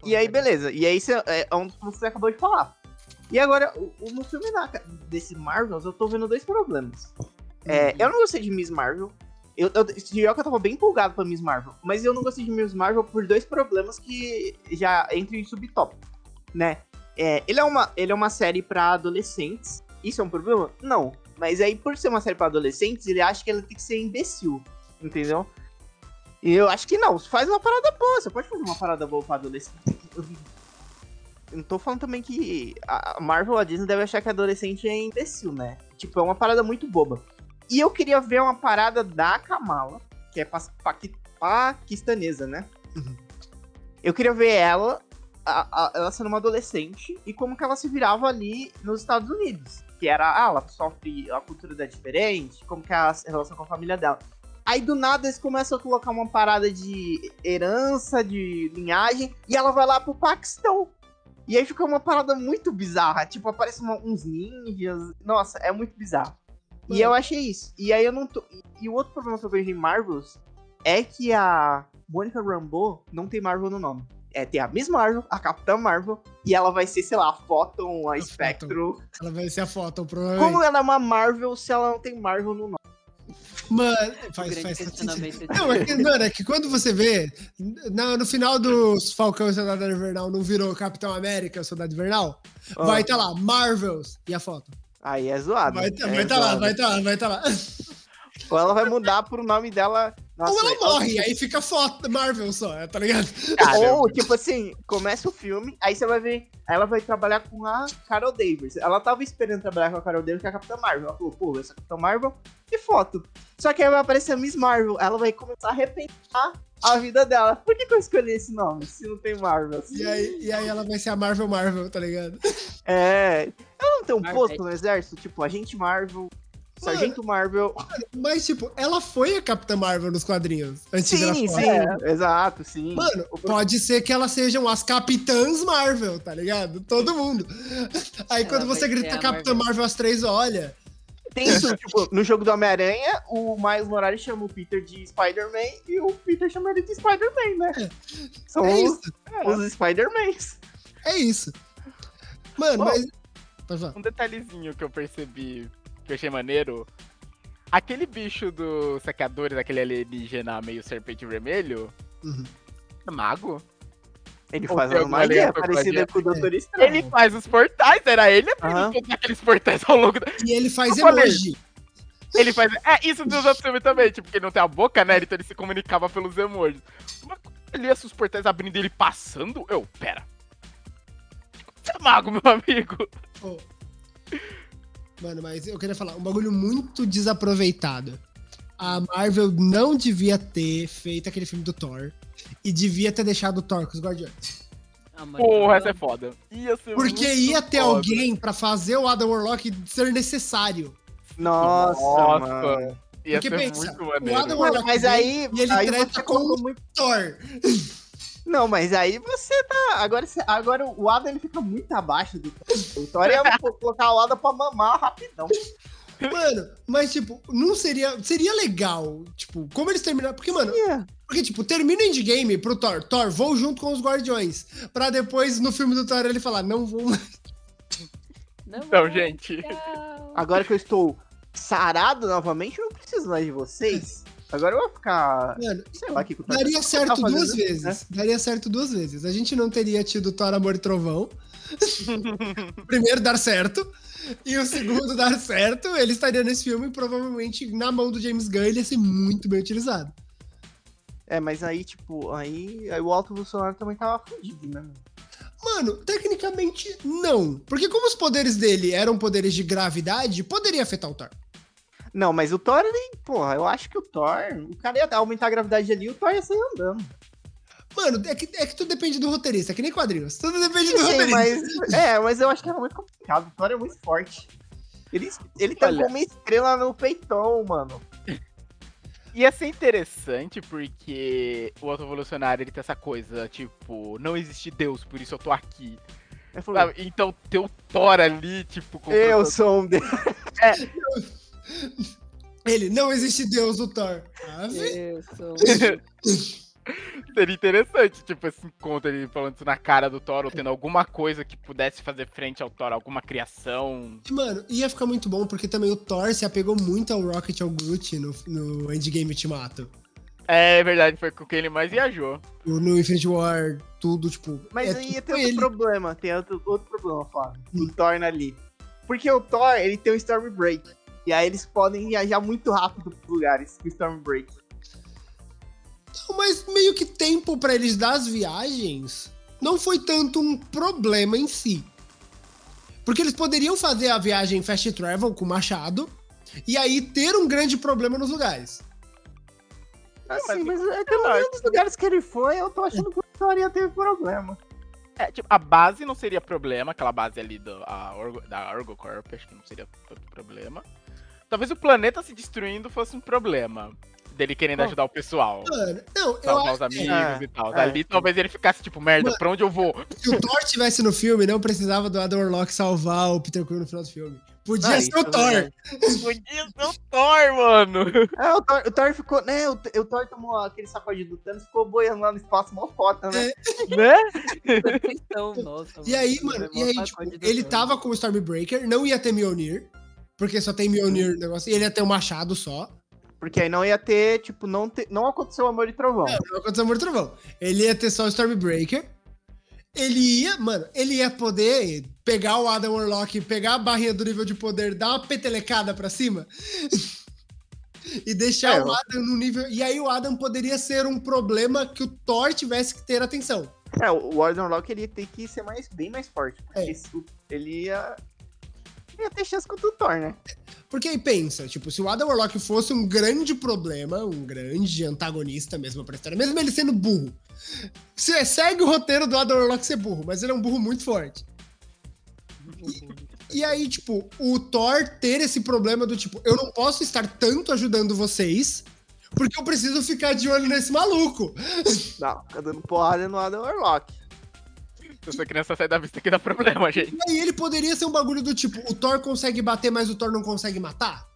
Speaker 1: E aí, beleza, e aí cê- é um dos que você acabou de falar. E agora, no filme da, desse Marvels, eu tô vendo dois problemas. É, eu não gostei de Miss Marvel. Eu, eu, que eu tava bem empolgado pra Miss Marvel. Mas eu não gostei de Miss Marvel por dois problemas que já entram em subtópico, né? É, ele, é uma, ele é uma série pra adolescentes. Isso é um problema? Não. Mas aí, por ser uma série pra adolescentes, ele acha que ela tem que ser imbecil. Entendeu? E eu acho que não. Faz uma parada boa. Você pode fazer uma parada boa pra adolescente. Eu não tô falando também que a Marvel, a Disney deve achar que adolescente é imbecil, né? Tipo, é uma parada muito boba. E eu queria ver uma parada da Kamala, que é pas- paqui- paquistanesa, né?
Speaker 3: Uhum.
Speaker 1: Eu queria ver ela, a- a- ela sendo uma adolescente, e como que ela se virava ali nos Estados Unidos. Que era, ah, ela sofre, a cultura dela é diferente, como que é a relação com a família dela. Aí do nada eles começam a colocar uma parada de herança, de linhagem, e ela vai lá pro Paquistão. E aí fica uma parada muito bizarra. Tipo, aparecem uma- uns ninjas. Nossa, é muito bizarro. E eu achei isso. E aí eu não tô. e- o outro problema que eu vejo em Marvels é que a Monica Rambeau não tem Marvel no nome. É, tem a Miss Marvel, a Capitã Marvel, e ela vai ser, sei lá, a Photon, a
Speaker 3: A
Speaker 1: Spectro.
Speaker 3: Ela vai ser a foto, provavelmente.
Speaker 1: Como ela é uma Marvel se ela não tem Marvel no nome?
Speaker 3: Mano,
Speaker 2: O
Speaker 3: faz, faz
Speaker 2: é
Speaker 3: Não, é que, mano, é que quando você vê, na- no final dos Falcão e Soldado Invernal não virou Capitão América, Soldado Invernal, vai estar lá, Marvels, e a foto.
Speaker 1: Aí é zoado.
Speaker 3: Vai
Speaker 1: é
Speaker 3: estar lá,
Speaker 1: zoado.
Speaker 3: vai estar lá, vai estar lá.
Speaker 1: Ou ela vai mudar pro nome dela. Nossa,
Speaker 3: Ou ela morre, aí fica foto Marvel só, tá ligado?
Speaker 1: Ou, tipo assim, começa o filme, aí você vai ver, aí ela vai trabalhar com a Carol Davis. Ela tava esperando trabalhar com a Carol Davis, que é a Capitã Marvel. Ela falou, pô, essa Capitã Marvel e foto. Só que aí vai aparecer a Miss Marvel, ela vai começar a repensar a vida dela. Por que, que eu escolhi esse nome, se não tem Marvel?
Speaker 3: E aí, e aí ela vai ser a Marvel Marvel, tá ligado?
Speaker 1: É. Ela não tem um
Speaker 2: Marvel.
Speaker 1: posto no exército, tipo, agente Marvel, Sargento Marvel.
Speaker 3: Mas, tipo, ela foi a Capitã Marvel nos quadrinhos, antes de virar
Speaker 1: Sim,
Speaker 3: foto.
Speaker 1: sim, exato, sim.
Speaker 3: Mano, pode ser que elas sejam as Capitãs Marvel, tá ligado? Todo mundo. Aí
Speaker 2: Ela
Speaker 3: quando você grita Capitã
Speaker 2: Marvel.
Speaker 3: Marvel às três, olha.
Speaker 1: Tem isso, tipo, no jogo do Homem-Aranha, o Miles Morales chama o Peter de Spider-Man e o Peter chama ele de Spider-Man, né? São
Speaker 3: É
Speaker 1: os,
Speaker 3: isso.
Speaker 1: os Spider-Mans.
Speaker 3: É isso. Mano,
Speaker 4: Bom.
Speaker 3: mas.
Speaker 4: Um detalhezinho que eu percebi, que eu achei maneiro. Aquele bicho dos saqueadores, aquele alienígena meio serpente vermelho,
Speaker 3: Uhum.
Speaker 4: é mago?
Speaker 1: Ele faz uma
Speaker 4: alguma
Speaker 1: magia
Speaker 4: a
Speaker 1: parecida com o Doutor Estranho.
Speaker 4: Ele faz os portais, era ele aprendeu aqueles portais ao longo da...
Speaker 3: E ele faz
Speaker 4: Eu falei.
Speaker 3: emoji.
Speaker 4: Ele faz. É, isso dos outros filmes também, tipo, porque ele não tem a boca, né? Então ele se comunicava pelos emojis. Mas quando ele ia os portais abrindo e ele passando, eu, pera. Você é mago, meu amigo.
Speaker 3: Pô. Mano, mas eu queria falar um bagulho muito desaproveitado. A Marvel não devia ter feito aquele filme do Thor. E devia ter deixado o Thor com os Guardiões.
Speaker 2: Ah,
Speaker 4: Porra, essa é foda. Ia ser
Speaker 3: Porque
Speaker 4: muito
Speaker 3: ia ter
Speaker 4: foda.
Speaker 3: alguém pra fazer o Adam Warlock ser necessário.
Speaker 1: Nossa,
Speaker 4: Nossa,
Speaker 1: mano.
Speaker 4: Ia
Speaker 3: Porque
Speaker 4: ser
Speaker 3: pensa,
Speaker 4: muito
Speaker 3: o. Adam
Speaker 1: Mano,
Speaker 3: Warlock
Speaker 1: mas aí,
Speaker 3: e ele
Speaker 1: aí
Speaker 3: treta com o
Speaker 1: muito...
Speaker 3: Thor.
Speaker 1: Não, mas aí você tá... Agora, agora o Adam ele fica muito abaixo do Thor. O Thor ia colocar o Adam pra mamar rapidão.
Speaker 3: Mano, mas tipo, não seria. Seria legal, tipo, como eles terminaram. Porque, mano, porque, tipo, termina o endgame pro Thor. Thor, vou junto com os Guardiões. Pra depois, no filme do Thor, ele falar, não vou mais.
Speaker 2: Não
Speaker 4: Então, gente.
Speaker 1: Agora que eu estou sarado novamente, eu não preciso mais de vocês. Agora eu vou ficar...
Speaker 3: Mano,
Speaker 1: Sei lá o que que o Thor
Speaker 3: daria
Speaker 1: tá
Speaker 3: certo
Speaker 1: fazendo,
Speaker 3: duas
Speaker 1: né?
Speaker 3: vezes. Daria certo duas vezes. A gente não teria tido Thor Amor e Trovão. Primeiro, dar certo. E o segundo, dar certo. Ele estaria nesse filme e provavelmente na mão do James Gunn ele ia ser muito bem utilizado.
Speaker 1: É, mas aí, tipo, aí, aí o Alto Bolsonaro também tava fudido, né? mano?
Speaker 3: Mano, tecnicamente não. Porque como os poderes dele eram poderes de gravidade, poderia afetar o Thor.
Speaker 1: Não, mas o Thor, ele, porra, eu acho que o Thor, o cara ia aumentar a gravidade ali, o Thor ia sair andando.
Speaker 3: Mano, é que, é que tudo depende do roteirista, é que nem quadrinhos. Tudo depende do
Speaker 1: Sim,
Speaker 3: roteirista.
Speaker 1: mas, é, mas eu acho que era muito complicado. O Thor é muito forte. Ele, ele tá
Speaker 4: Olha.
Speaker 1: com uma estrela no peitão, mano.
Speaker 4: Ia ser interessante porque o Auto Evolucionário ele tem essa coisa, tipo, não existe Deus, por isso eu tô aqui. Sabe? Então ter o Thor ali, tipo, com
Speaker 1: eu sou um deus.
Speaker 3: Ele, não existe Deus, o Thor. Ah, vê.
Speaker 2: Eu sou.
Speaker 4: Seria interessante, tipo, esse encontro ele falando isso na cara do Thor, ou tendo alguma coisa que pudesse fazer frente ao Thor, alguma criação.
Speaker 3: E, Mano, ia ficar muito bom porque também o Thor se apegou muito ao Rocket ao Groot no, no Endgame Ultimato.
Speaker 4: É verdade, foi com quem ele mais viajou.
Speaker 3: O- No Infinity War, tudo, tipo.
Speaker 1: Mas
Speaker 3: é
Speaker 1: aí
Speaker 3: tudo
Speaker 1: tem outro
Speaker 3: ele.
Speaker 1: problema, tem outro, outro problema, Flávio, do Thor ali. Porque o Thor, ele tem o Storm Break. E aí eles podem viajar muito rápido pros lugares com o Storm Break.
Speaker 3: Não, Mas meio que tempo pra eles dar as viagens não foi tanto um problema em si. Porque eles poderiam fazer a viagem fast travel com machado e aí ter um grande problema nos lugares.
Speaker 1: Assim,
Speaker 4: mas
Speaker 1: mas, é que no meio dos lugares que ele foi, eu tô achando que o Thor ia ter problema.
Speaker 4: É, tipo, a base não seria problema, aquela base ali do, a Orgo, da Orgocorp, acho que não seria tanto problema. Talvez o planeta se destruindo fosse um problema. Dele querendo
Speaker 3: Oh.
Speaker 4: ajudar o pessoal.
Speaker 3: Mano, não, eu
Speaker 4: Salvar os amigos
Speaker 1: é,
Speaker 4: e tal.
Speaker 1: é.
Speaker 4: Ali talvez ele ficasse tipo, merda,
Speaker 3: Mano.
Speaker 4: pra onde eu vou?
Speaker 3: se o Thor tivesse no filme, não precisava do Adam Warlock salvar o Peter Quill no final do filme. Podia
Speaker 1: Ah,
Speaker 3: ser o
Speaker 1: é
Speaker 3: Thor.
Speaker 4: Podia ser o Thor, mano!
Speaker 1: É, o Thor, o Thor ficou, né, o, o Thor tomou aquele sacode do Thanos, ficou boiando lá no espaço, mó foda, né?
Speaker 4: né?
Speaker 2: Então, nossa,
Speaker 3: E aí,
Speaker 2: mano, é
Speaker 3: e aí, tipo, ele tava com o Stormbreaker, não ia ter Mjolnir, porque só tem Mjolnir no negócio, e ele ia ter um machado só.
Speaker 1: Porque aí não ia ter, tipo, não, te, não aconteceu Amor e Trovão.
Speaker 3: Não aconteceu Amor e Trovão. Ele ia ter só o Stormbreaker. Ele ia, mano, ele ia poder pegar o Adam Warlock, pegar a barrinha do nível de poder, dar uma petelecada pra cima e deixar
Speaker 1: É,
Speaker 3: o Adam no nível. E aí o Adam poderia ser um problema que o Thor tivesse que ter atenção.
Speaker 1: É, o Warden Lock ele ia ter que ser mais, bem mais forte. Porque
Speaker 3: É.
Speaker 1: ele ia. Ia ter chance contra o Thor, né?
Speaker 3: Porque aí pensa, tipo, se o Adam Warlock fosse um grande problema, um grande antagonista mesmo pra história, mesmo ele sendo burro. Você segue o roteiro do Adam Warlock ser burro, mas ele é um burro muito forte. E aí, tipo, o Thor ter esse problema do tipo, eu não posso estar tanto ajudando vocês, porque eu preciso ficar de olho nesse maluco.
Speaker 1: Não, fica dando porrada no Adam Warlock.
Speaker 4: Se essa criança sair da vista aqui dá problema, gente.
Speaker 3: E aí ele poderia ser um bagulho do tipo, o Thor consegue bater, mas o Thor não consegue matar?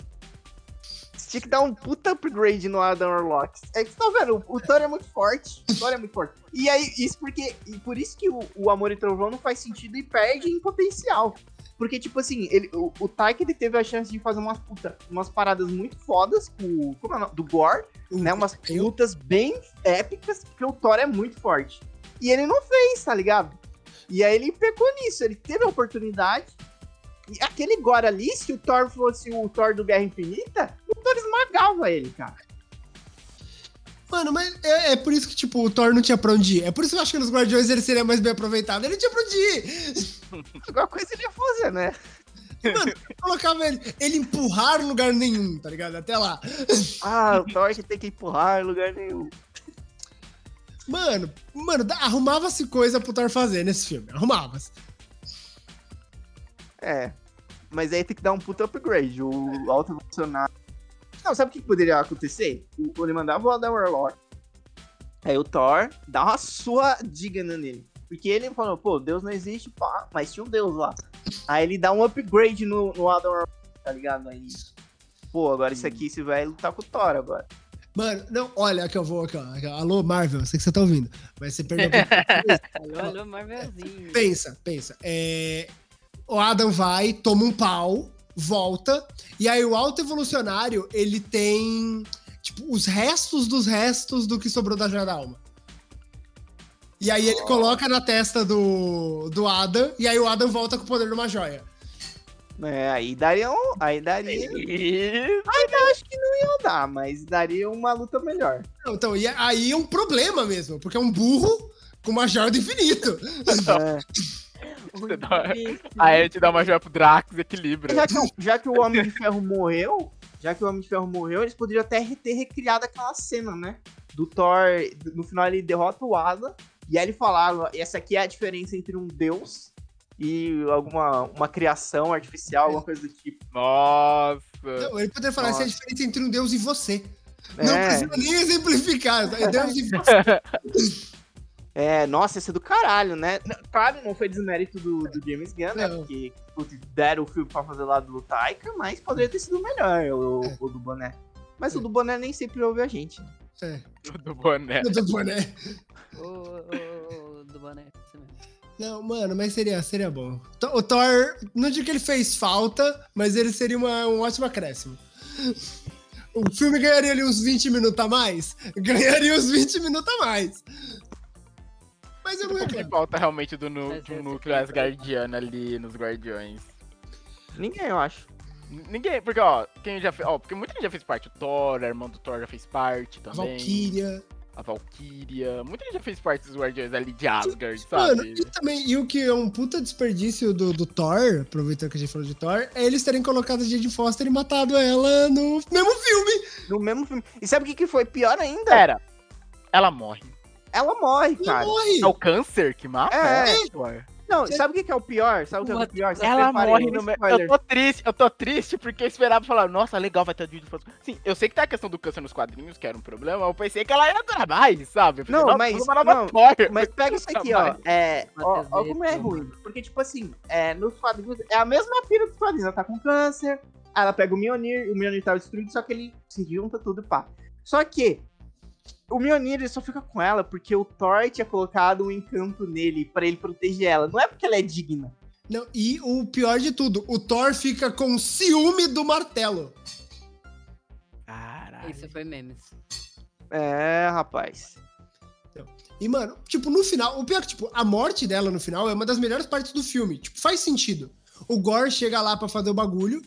Speaker 1: Você tinha que dar um puta upgrade no Adam Warlock. É que você tá vendo, o, Thor é muito forte. O Thor é muito forte. E aí, isso porque. E por isso que o, o Amor e Trovão não faz sentido e perde em potencial. Porque, tipo assim, ele, o, o Taika ele teve a chance de fazer umas, puta, umas paradas muito fodas com o. Como é o nome? Do Gore. né? Umas lutas bem épicas, porque o Thor é muito forte. E ele não fez, tá ligado? E aí ele pecou nisso, ele teve a oportunidade. E aquele Gore ali, se o Thor fosse o Thor do Guerra Infinita, o Thor esmagava ele, cara.
Speaker 3: Mano, mas é, é por isso que, tipo, o Thor não tinha pra onde ir. É por isso que eu acho que nos Guardiões ele seria mais bem aproveitado. Ele tinha pra onde ir.
Speaker 1: Alguma coisa ele ia fazer, né?
Speaker 3: Colocava ele, ele empurrar em lugar nenhum, tá ligado? Até lá.
Speaker 1: Ah, o Thor que tem que empurrar em lugar nenhum.
Speaker 3: Mano, mano, dá- arrumava-se coisa pro Thor fazer nesse filme. Arrumava-se.
Speaker 1: É. Mas aí tem que dar um puta upgrade. O alto evolucionário. Não, sabe o que poderia acontecer? O, ele mandava o Adam Warlock. Aí o Thor dá uma sua digna nele. Porque ele falou, pô, Deus não existe, pá, mas tinha um Deus lá. Aí ele dá um upgrade no, no Adam Warlock, tá ligado? Aí, pô, agora isso aqui, esse vai lutar com o Thor agora.
Speaker 3: Mano, não, olha que eu vou aqui, ó. Alô, Marvel, sei que você tá ouvindo. Mas você perdeu.
Speaker 2: Alô, alô, Marvelzinho.
Speaker 3: pensa, pensa. É, o Adam vai, toma um pau, volta. E aí o alto evolucionário, ele tem, tipo, os restos dos restos do que sobrou da Joia da Alma. E aí ele coloca na testa do, do Adam, e aí o Adam volta com o poder de uma joia.
Speaker 1: É, aí daria um. Aí daria. Ainda acho que não ia dar, mas daria uma luta melhor.
Speaker 3: Não, Então, e aí é um problema mesmo, porque é um burro com uma joia do infinito.
Speaker 4: Dá- Aí a gente dá uma joia pro Drax e equilibra.
Speaker 1: Já que, o- já que o Homem de Ferro morreu, já que o Homem de Ferro morreu, eles poderiam até ter recriado aquela cena, né? Do Thor, no final ele derrota o Ada, e aí ele falava, essa aqui é a diferença entre um deus e alguma uma criação artificial, alguma coisa do tipo.
Speaker 4: Nossa.
Speaker 3: Não, ele poderia falar essa é a
Speaker 1: Nossa.
Speaker 3: diferença entre um Deus e você. Não
Speaker 1: É.
Speaker 3: precisa nem exemplificar. É Deus e você.
Speaker 1: É, nossa, esse é do caralho, né? Claro, não foi desmérito do, do James Gunn, né?
Speaker 3: Não.
Speaker 1: Porque putz, deram o filme pra fazer lá do Taika, mas poderia ter sido melhor o,
Speaker 3: É.
Speaker 1: o do Boné. Mas o
Speaker 3: É.
Speaker 1: do Boné nem sempre ouve a gente.
Speaker 3: É.
Speaker 4: Do boné.
Speaker 3: Eu tô bom, né?
Speaker 2: O, o- o do boné. isso mesmo.
Speaker 3: Não, mano, mas seria, seria bom. O Thor, não digo que ele fez falta, mas ele seria uma, um ótimo acréscimo. O filme ganharia ali uns 20 minutos a mais? Ganharia uns 20 minutos a mais. Mas eu não
Speaker 4: O que
Speaker 3: reclamo.
Speaker 4: falta realmente do, nu do núcleo asgardiano ali nos Guardiões?
Speaker 1: Ninguém, eu acho.
Speaker 4: Ninguém, porque ó, quem já fez. Ó, porque muita gente já fez parte. O Thor, a irmã do Thor já fez parte também.
Speaker 3: Valkyria.
Speaker 4: A Valkyria. Muita gente já fez parte dos Guardiões ali de Asgard,
Speaker 3: Mano,
Speaker 4: sabe?
Speaker 3: e também, e o que é um puta desperdício do, do Thor, aproveitando que a gente falou de Thor, é eles terem colocado a Jane Foster e matado ela no mesmo filme.
Speaker 1: No mesmo filme. E sabe o que, que foi pior ainda?
Speaker 4: Pera. Ela morre.
Speaker 1: Ela morre,
Speaker 3: Ela
Speaker 1: cara.
Speaker 3: morre.
Speaker 4: É o câncer que mata?
Speaker 1: É.
Speaker 4: ela,
Speaker 1: Não, sabe o que, é o pior? Sabe o que é o pior? Vocês
Speaker 4: Ela morre no meio.
Speaker 1: spoiler.
Speaker 4: Eu tô triste, eu tô triste porque eu esperava falar, nossa, legal, vai ter vídeo. Sim, eu sei que tá a questão do câncer nos quadrinhos, que era um problema, eu pensei que ela ia durar mais, sabe? Pensei,
Speaker 1: Não, mas- não. Mas pega isso aqui, ó. É, ó,
Speaker 2: Matheus
Speaker 1: ó como é ruim. Porque, tipo assim, é, nos quadrinhos, é a mesma pira dos quadrinhos. Ela tá com câncer, ela pega o Mjolnir, o Mjolnir tá destruído, só que ele se junta tudo, pá. Só que, o Mjolnir, ele só fica com ela porque o Thor tinha colocado um encanto nele pra ele proteger ela. Não é porque ela é digna.
Speaker 3: Não, e o pior de tudo, o Thor fica com ciúme do martelo.
Speaker 4: Caralho.
Speaker 2: Isso foi memes.
Speaker 1: É, rapaz.
Speaker 3: E, mano, tipo, no final, o pior é que, tipo, a morte dela no final é uma das melhores partes do filme. Tipo, faz sentido. O Gore chega lá pra fazer o bagulho,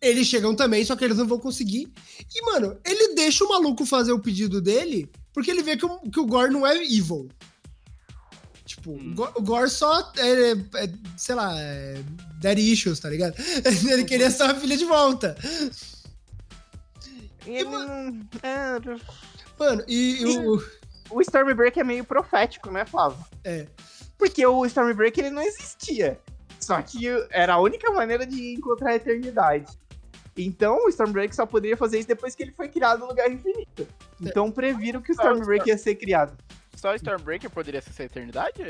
Speaker 3: eles chegam também, só que eles não vão conseguir. E, mano, ele deixa o maluco fazer o pedido dele, porque ele vê que o, que o Gore não é evil. Tipo,
Speaker 4: Hum.
Speaker 3: o Go- o Gore só é, é, sei lá, é daddy issues, tá ligado? Ele queria só a filha de volta.
Speaker 1: E ele não. É,
Speaker 3: Mano, e, e o.
Speaker 1: o Stormbreaker é meio profético, né, Flávio?
Speaker 3: É.
Speaker 1: Porque o Stormbreaker ele não existia. Só que era a única maneira de encontrar a eternidade. Então o Stormbreaker só poderia fazer isso depois que ele foi criado no lugar infinito. Então previram que o Stormbreaker ia ser criado.
Speaker 4: Só Stormbreaker poderia ser essa eternidade?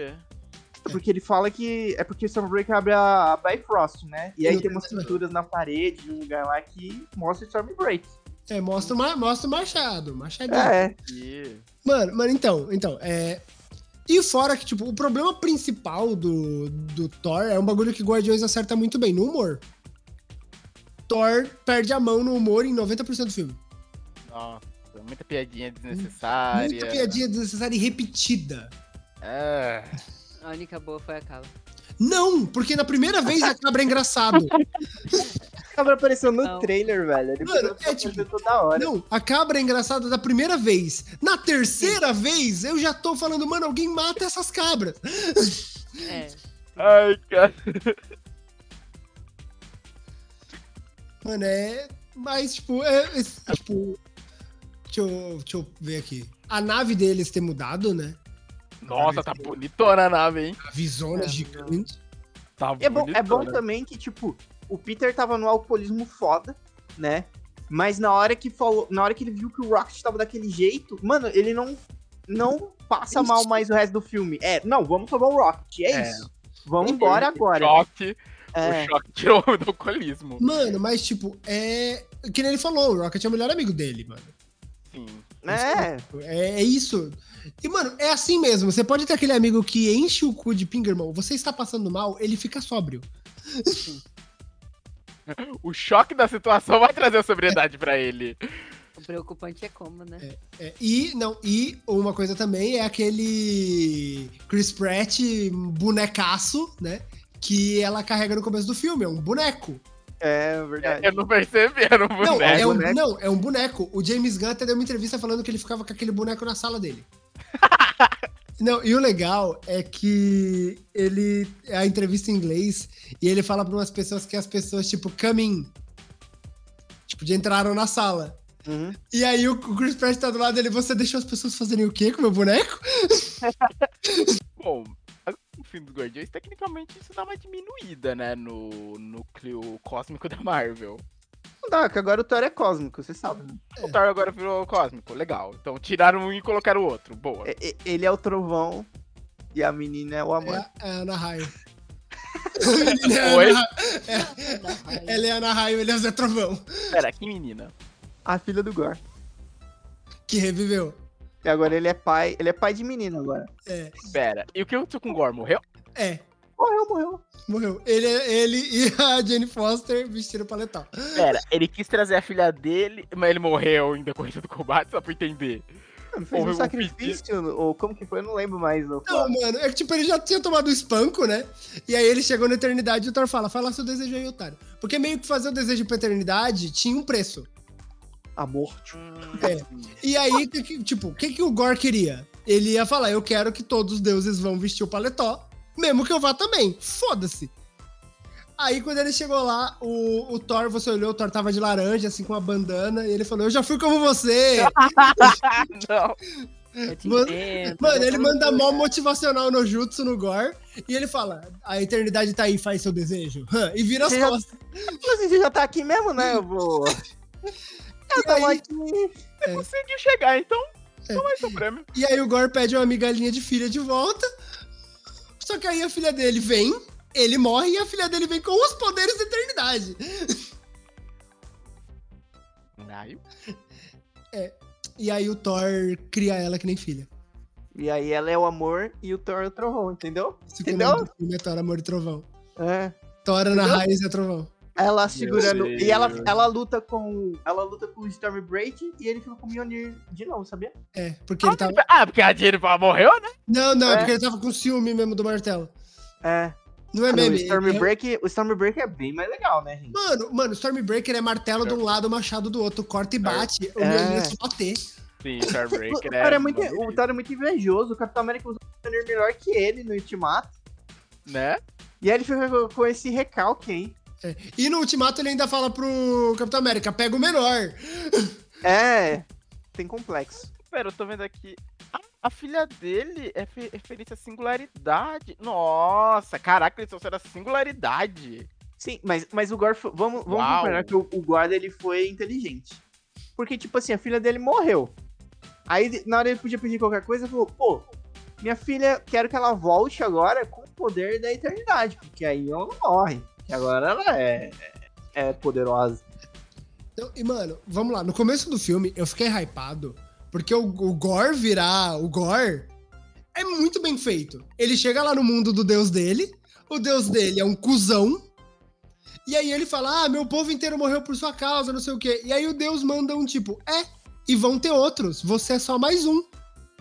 Speaker 1: Porque ele fala que é porque o Stormbreaker abre a, Bifrost, né? E aí tem umas pinturas na parede, um lugar lá que mostra o Stormbreaker.
Speaker 3: É, mostra, o ma- mostra o machado, machadinho.
Speaker 1: É.
Speaker 3: Mano, mano, então, então, é. E fora que, tipo, o problema principal do, do Thor é um bagulho que Guardiões acerta muito bem, no humor. Thor perde a mão no humor em 90% do filme.
Speaker 4: Nossa, muita piadinha desnecessária.
Speaker 3: Muita piadinha desnecessária e repetida.
Speaker 4: É.
Speaker 2: A única boa foi a Kala.
Speaker 3: Não, porque na primeira vez a cabra é engraçado.
Speaker 1: a cabra apareceu no
Speaker 2: Não.
Speaker 1: trailer, velho. Ele
Speaker 3: Mano, é tipo-
Speaker 1: toda hora.
Speaker 3: Não, a cabra é engraçada da primeira vez. Na terceira vez, eu já tô falando, mano, alguém mata essas cabras.
Speaker 2: É.
Speaker 4: Ai, cara.
Speaker 3: Mano, é. Mas, tipo, é. é, tipo. Deixa eu, deixa eu ver aqui. A nave deles ter mudado, né?
Speaker 4: Nossa, tá bonitona a nave, hein?
Speaker 3: A visona
Speaker 1: É,
Speaker 3: gigante.
Speaker 4: Tá
Speaker 1: É bom, é bom também que, tipo, o Peter tava no alcoolismo foda, né? Mas na hora que falou, na hora que ele viu que o Rocket tava daquele jeito, mano, ele não não passa
Speaker 3: Isso.
Speaker 1: mal mais o resto do filme. É, não, vamos salvar o Rocket, é,
Speaker 4: É.
Speaker 1: isso. Vamos embora agora.
Speaker 4: Choque,
Speaker 1: É,
Speaker 4: o choque tirou do alcoolismo.
Speaker 3: Mano, mas, tipo, é. Que nem ele falou, o Rocket é o melhor amigo dele, mano.
Speaker 4: Sim.
Speaker 1: é,
Speaker 3: É, é isso. E, mano, é assim mesmo. Você pode ter aquele amigo que enche o cu de pingermão. Você está passando mal, ele fica sóbrio.
Speaker 4: O choque da situação vai trazer a sobriedade pra ele.
Speaker 2: O preocupante é como, né?
Speaker 3: É, e, não, e uma coisa também é aquele Chris Pratt bonecaço, né? Que ela carrega no começo do filme. É um boneco.
Speaker 1: é verdade.
Speaker 4: Eu não percebi, era um
Speaker 3: Não,
Speaker 4: boneco.
Speaker 3: é um,
Speaker 1: boneco.
Speaker 3: não, é um boneco. O James Gunn até deu uma entrevista falando que ele ficava com aquele boneco na sala dele. Não, e o legal é que ele. É a entrevista em inglês e ele fala para umas pessoas que as pessoas, tipo, come in. Tipo, de entraram na sala.
Speaker 1: Uhum.
Speaker 3: E aí o Chris Pratt tá do lado dele, você deixou as pessoas fazerem o quê com o meu boneco?
Speaker 4: Bom, filme dos Guardiões, tecnicamente, isso dá uma diminuída, né? No núcleo cósmico da Marvel.
Speaker 1: Não dá, que agora o Thor é cósmico, você sabe. né?
Speaker 4: O Thor agora virou cósmico, legal. Então tiraram um e colocaram o outro, boa.
Speaker 1: É- é- Ele é o trovão e a menina é o amor.
Speaker 3: É, é a Ana Raio. Ele é a
Speaker 4: Oi?
Speaker 3: Ana- Ela é a Ana Raio, ele é o Zé Trovão,
Speaker 4: Pera, que menina?
Speaker 1: A filha do Gore.
Speaker 3: que reviveu.
Speaker 1: E agora ele é pai. Ele é pai de menina agora.
Speaker 3: É,
Speaker 4: Pera, e o que aconteceu com o Gore? Morreu?
Speaker 3: é,
Speaker 1: Morreu, morreu.
Speaker 3: morreu. Ele, ele e a Jane Foster vestiram paletó.
Speaker 4: Pera, ele quis trazer a filha dele, mas ele morreu em decorrência do combate, só pra entender.
Speaker 1: Mano, fez
Speaker 4: Houve
Speaker 1: um
Speaker 4: um
Speaker 1: sacrifício, ou como que foi? Eu não lembro mais. Não,
Speaker 3: Não, mano, é que tipo, ele já tinha tomado o espanco, né? E aí ele chegou na eternidade e o Thor fala, fala seu desejo aí, otário. Porque meio que fazer o desejo pra eternidade tinha um preço.
Speaker 1: Amor.
Speaker 3: É. E aí, que que- tipo, o que, que o Gore queria? Ele ia falar, eu quero que todos os deuses vão vestir o paletó, mesmo que eu vá também. Foda-se. Aí, quando ele chegou lá, o, o Thor, você olhou, o Thor tava de laranja, assim, com uma bandana, e ele falou, eu já fui como você.
Speaker 4: Não.
Speaker 3: Mano-
Speaker 2: entendo,
Speaker 3: Mano, ele manda mó motivacional no Jutsu, no Gore, e ele fala, a eternidade tá aí, faz seu desejo. E vira as
Speaker 1: Você já-
Speaker 3: costas.
Speaker 1: Inclusive, você já tá aqui mesmo, né? Eu vou.
Speaker 3: E aí-
Speaker 1: aqui.
Speaker 4: Você conseguiu chegar, então não é seu prêmio.
Speaker 3: E aí o Gore pede uma migalhinha de filha de volta. Só que aí a filha dele vem, ele morre e a filha dele vem com os poderes da eternidade.
Speaker 4: Raio.
Speaker 3: E aí o Thor cria ela que nem filha.
Speaker 1: E aí ela é o amor e o Thor é o trovão, entendeu?
Speaker 3: Esse o
Speaker 1: Entendeu?
Speaker 3: filme é Thor, Amor e Trovão.
Speaker 1: É.
Speaker 3: Thor na
Speaker 1: Entendeu?
Speaker 3: raiz é trovão.
Speaker 1: Ela segurando. E ela, ela luta com. Ela luta com o Stormbreak e ele fica com o Mjolnir de novo, sabia?
Speaker 3: É, porque ele tava...
Speaker 4: Ah, porque a Jennifer morreu, né?
Speaker 3: Não, não, é
Speaker 1: É.
Speaker 3: porque ele tava com ciúme mesmo do martelo.
Speaker 1: É.
Speaker 3: Não é
Speaker 1: o,
Speaker 3: meme. é-
Speaker 1: o Stormbreak é bem mais legal, né, gente?
Speaker 3: Mano, mano, Stormbreaker é martelo de um lado, machado do outro, corta e bate. O
Speaker 1: É.
Speaker 3: Mjolnir é só bater.
Speaker 4: Sim,
Speaker 1: O,
Speaker 4: Starbreaker
Speaker 1: o cara é muito,
Speaker 4: maneiro,
Speaker 1: o Thor é muito invejoso. O Capitão América usa um Mjolnir melhor que ele no Ultimato.
Speaker 4: Né?
Speaker 1: E aí ele fica com, com esse recalque aí.
Speaker 3: E no Ultimato ele ainda fala pro Capitão América, pega o menor.
Speaker 1: É. Tem complexo.
Speaker 4: Pera, eu tô vendo aqui. A, a filha dele é fe- referência à singularidade. Nossa, caraca, eles trouxeram a singularidade.
Speaker 1: Sim, mas, mas o Gore. foi- Vamos, vamos
Speaker 4: Uau.
Speaker 1: concordar que o, o Gore ele foi inteligente. Porque, tipo assim, a filha dele morreu. Aí, na hora ele podia pedir qualquer coisa, ele falou: pô, minha filha, quero que ela volte agora com o poder da eternidade. Porque aí ela não morre. Que agora ela é, é poderosa.
Speaker 3: Então, e, mano, vamos lá. No começo do filme, eu fiquei hypado. Porque o, o Gore virar o Gore é muito bem feito. Ele chega lá no mundo do deus dele. O deus dele é um cuzão. E aí ele fala: Ah, meu povo inteiro morreu por sua causa, não sei o quê. E aí o deus manda um tipo: É, e vão ter outros. Você é só mais um.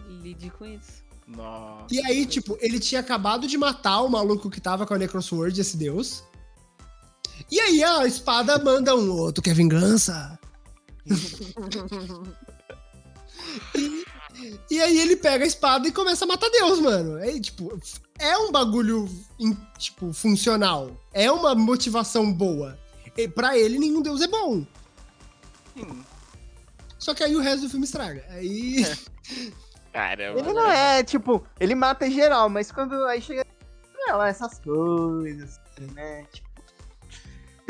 Speaker 2: Lide com isso.
Speaker 4: Nossa.
Speaker 3: E aí, tipo, ele tinha acabado de matar o maluco que tava com a Necrosword, esse deus. E aí a espada manda um outro, quer vingança? e, e aí ele pega a espada e começa a matar Deus, mano. É, tipo, é um bagulho, tipo, funcional. É uma motivação boa. E pra ele, nenhum deus é bom.
Speaker 4: Sim.
Speaker 3: Só que aí o resto do filme estraga. Aí...
Speaker 4: Caramba.
Speaker 1: Ele não é, tipo, ele mata em geral, mas quando aí chega. Ela, essas coisas, né? Tipo.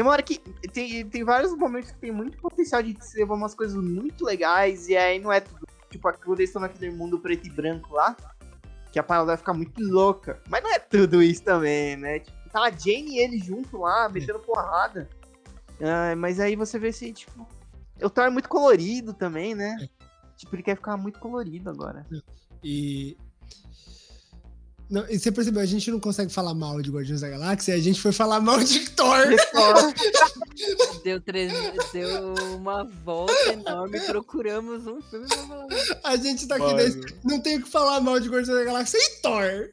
Speaker 1: Tem uma hora que. Tem, tem vários momentos que tem muito potencial de ser umas coisas muito legais, e aí não é tudo. Tipo, quando eles estão naquele mundo preto e branco lá, que a parada vai ficar muito louca. Mas não é tudo isso também, né? Tipo, tá a Jane e ele junto lá, metendo porrada. Ah, mas aí você vê se, tipo. O Thor é muito colorido também, né? Tipo, ele quer ficar muito colorido agora.
Speaker 3: E. Não, e você percebeu, a gente não consegue falar mal de Guardiões da Galáxia, a gente foi falar mal de Thor.
Speaker 2: Deu, três, deu uma volta enorme, procuramos um filme pra falar.
Speaker 3: A gente tá aqui
Speaker 4: Mano.
Speaker 3: nesse. Não tem o que falar mal de Guardiões da Galáxia e Thor.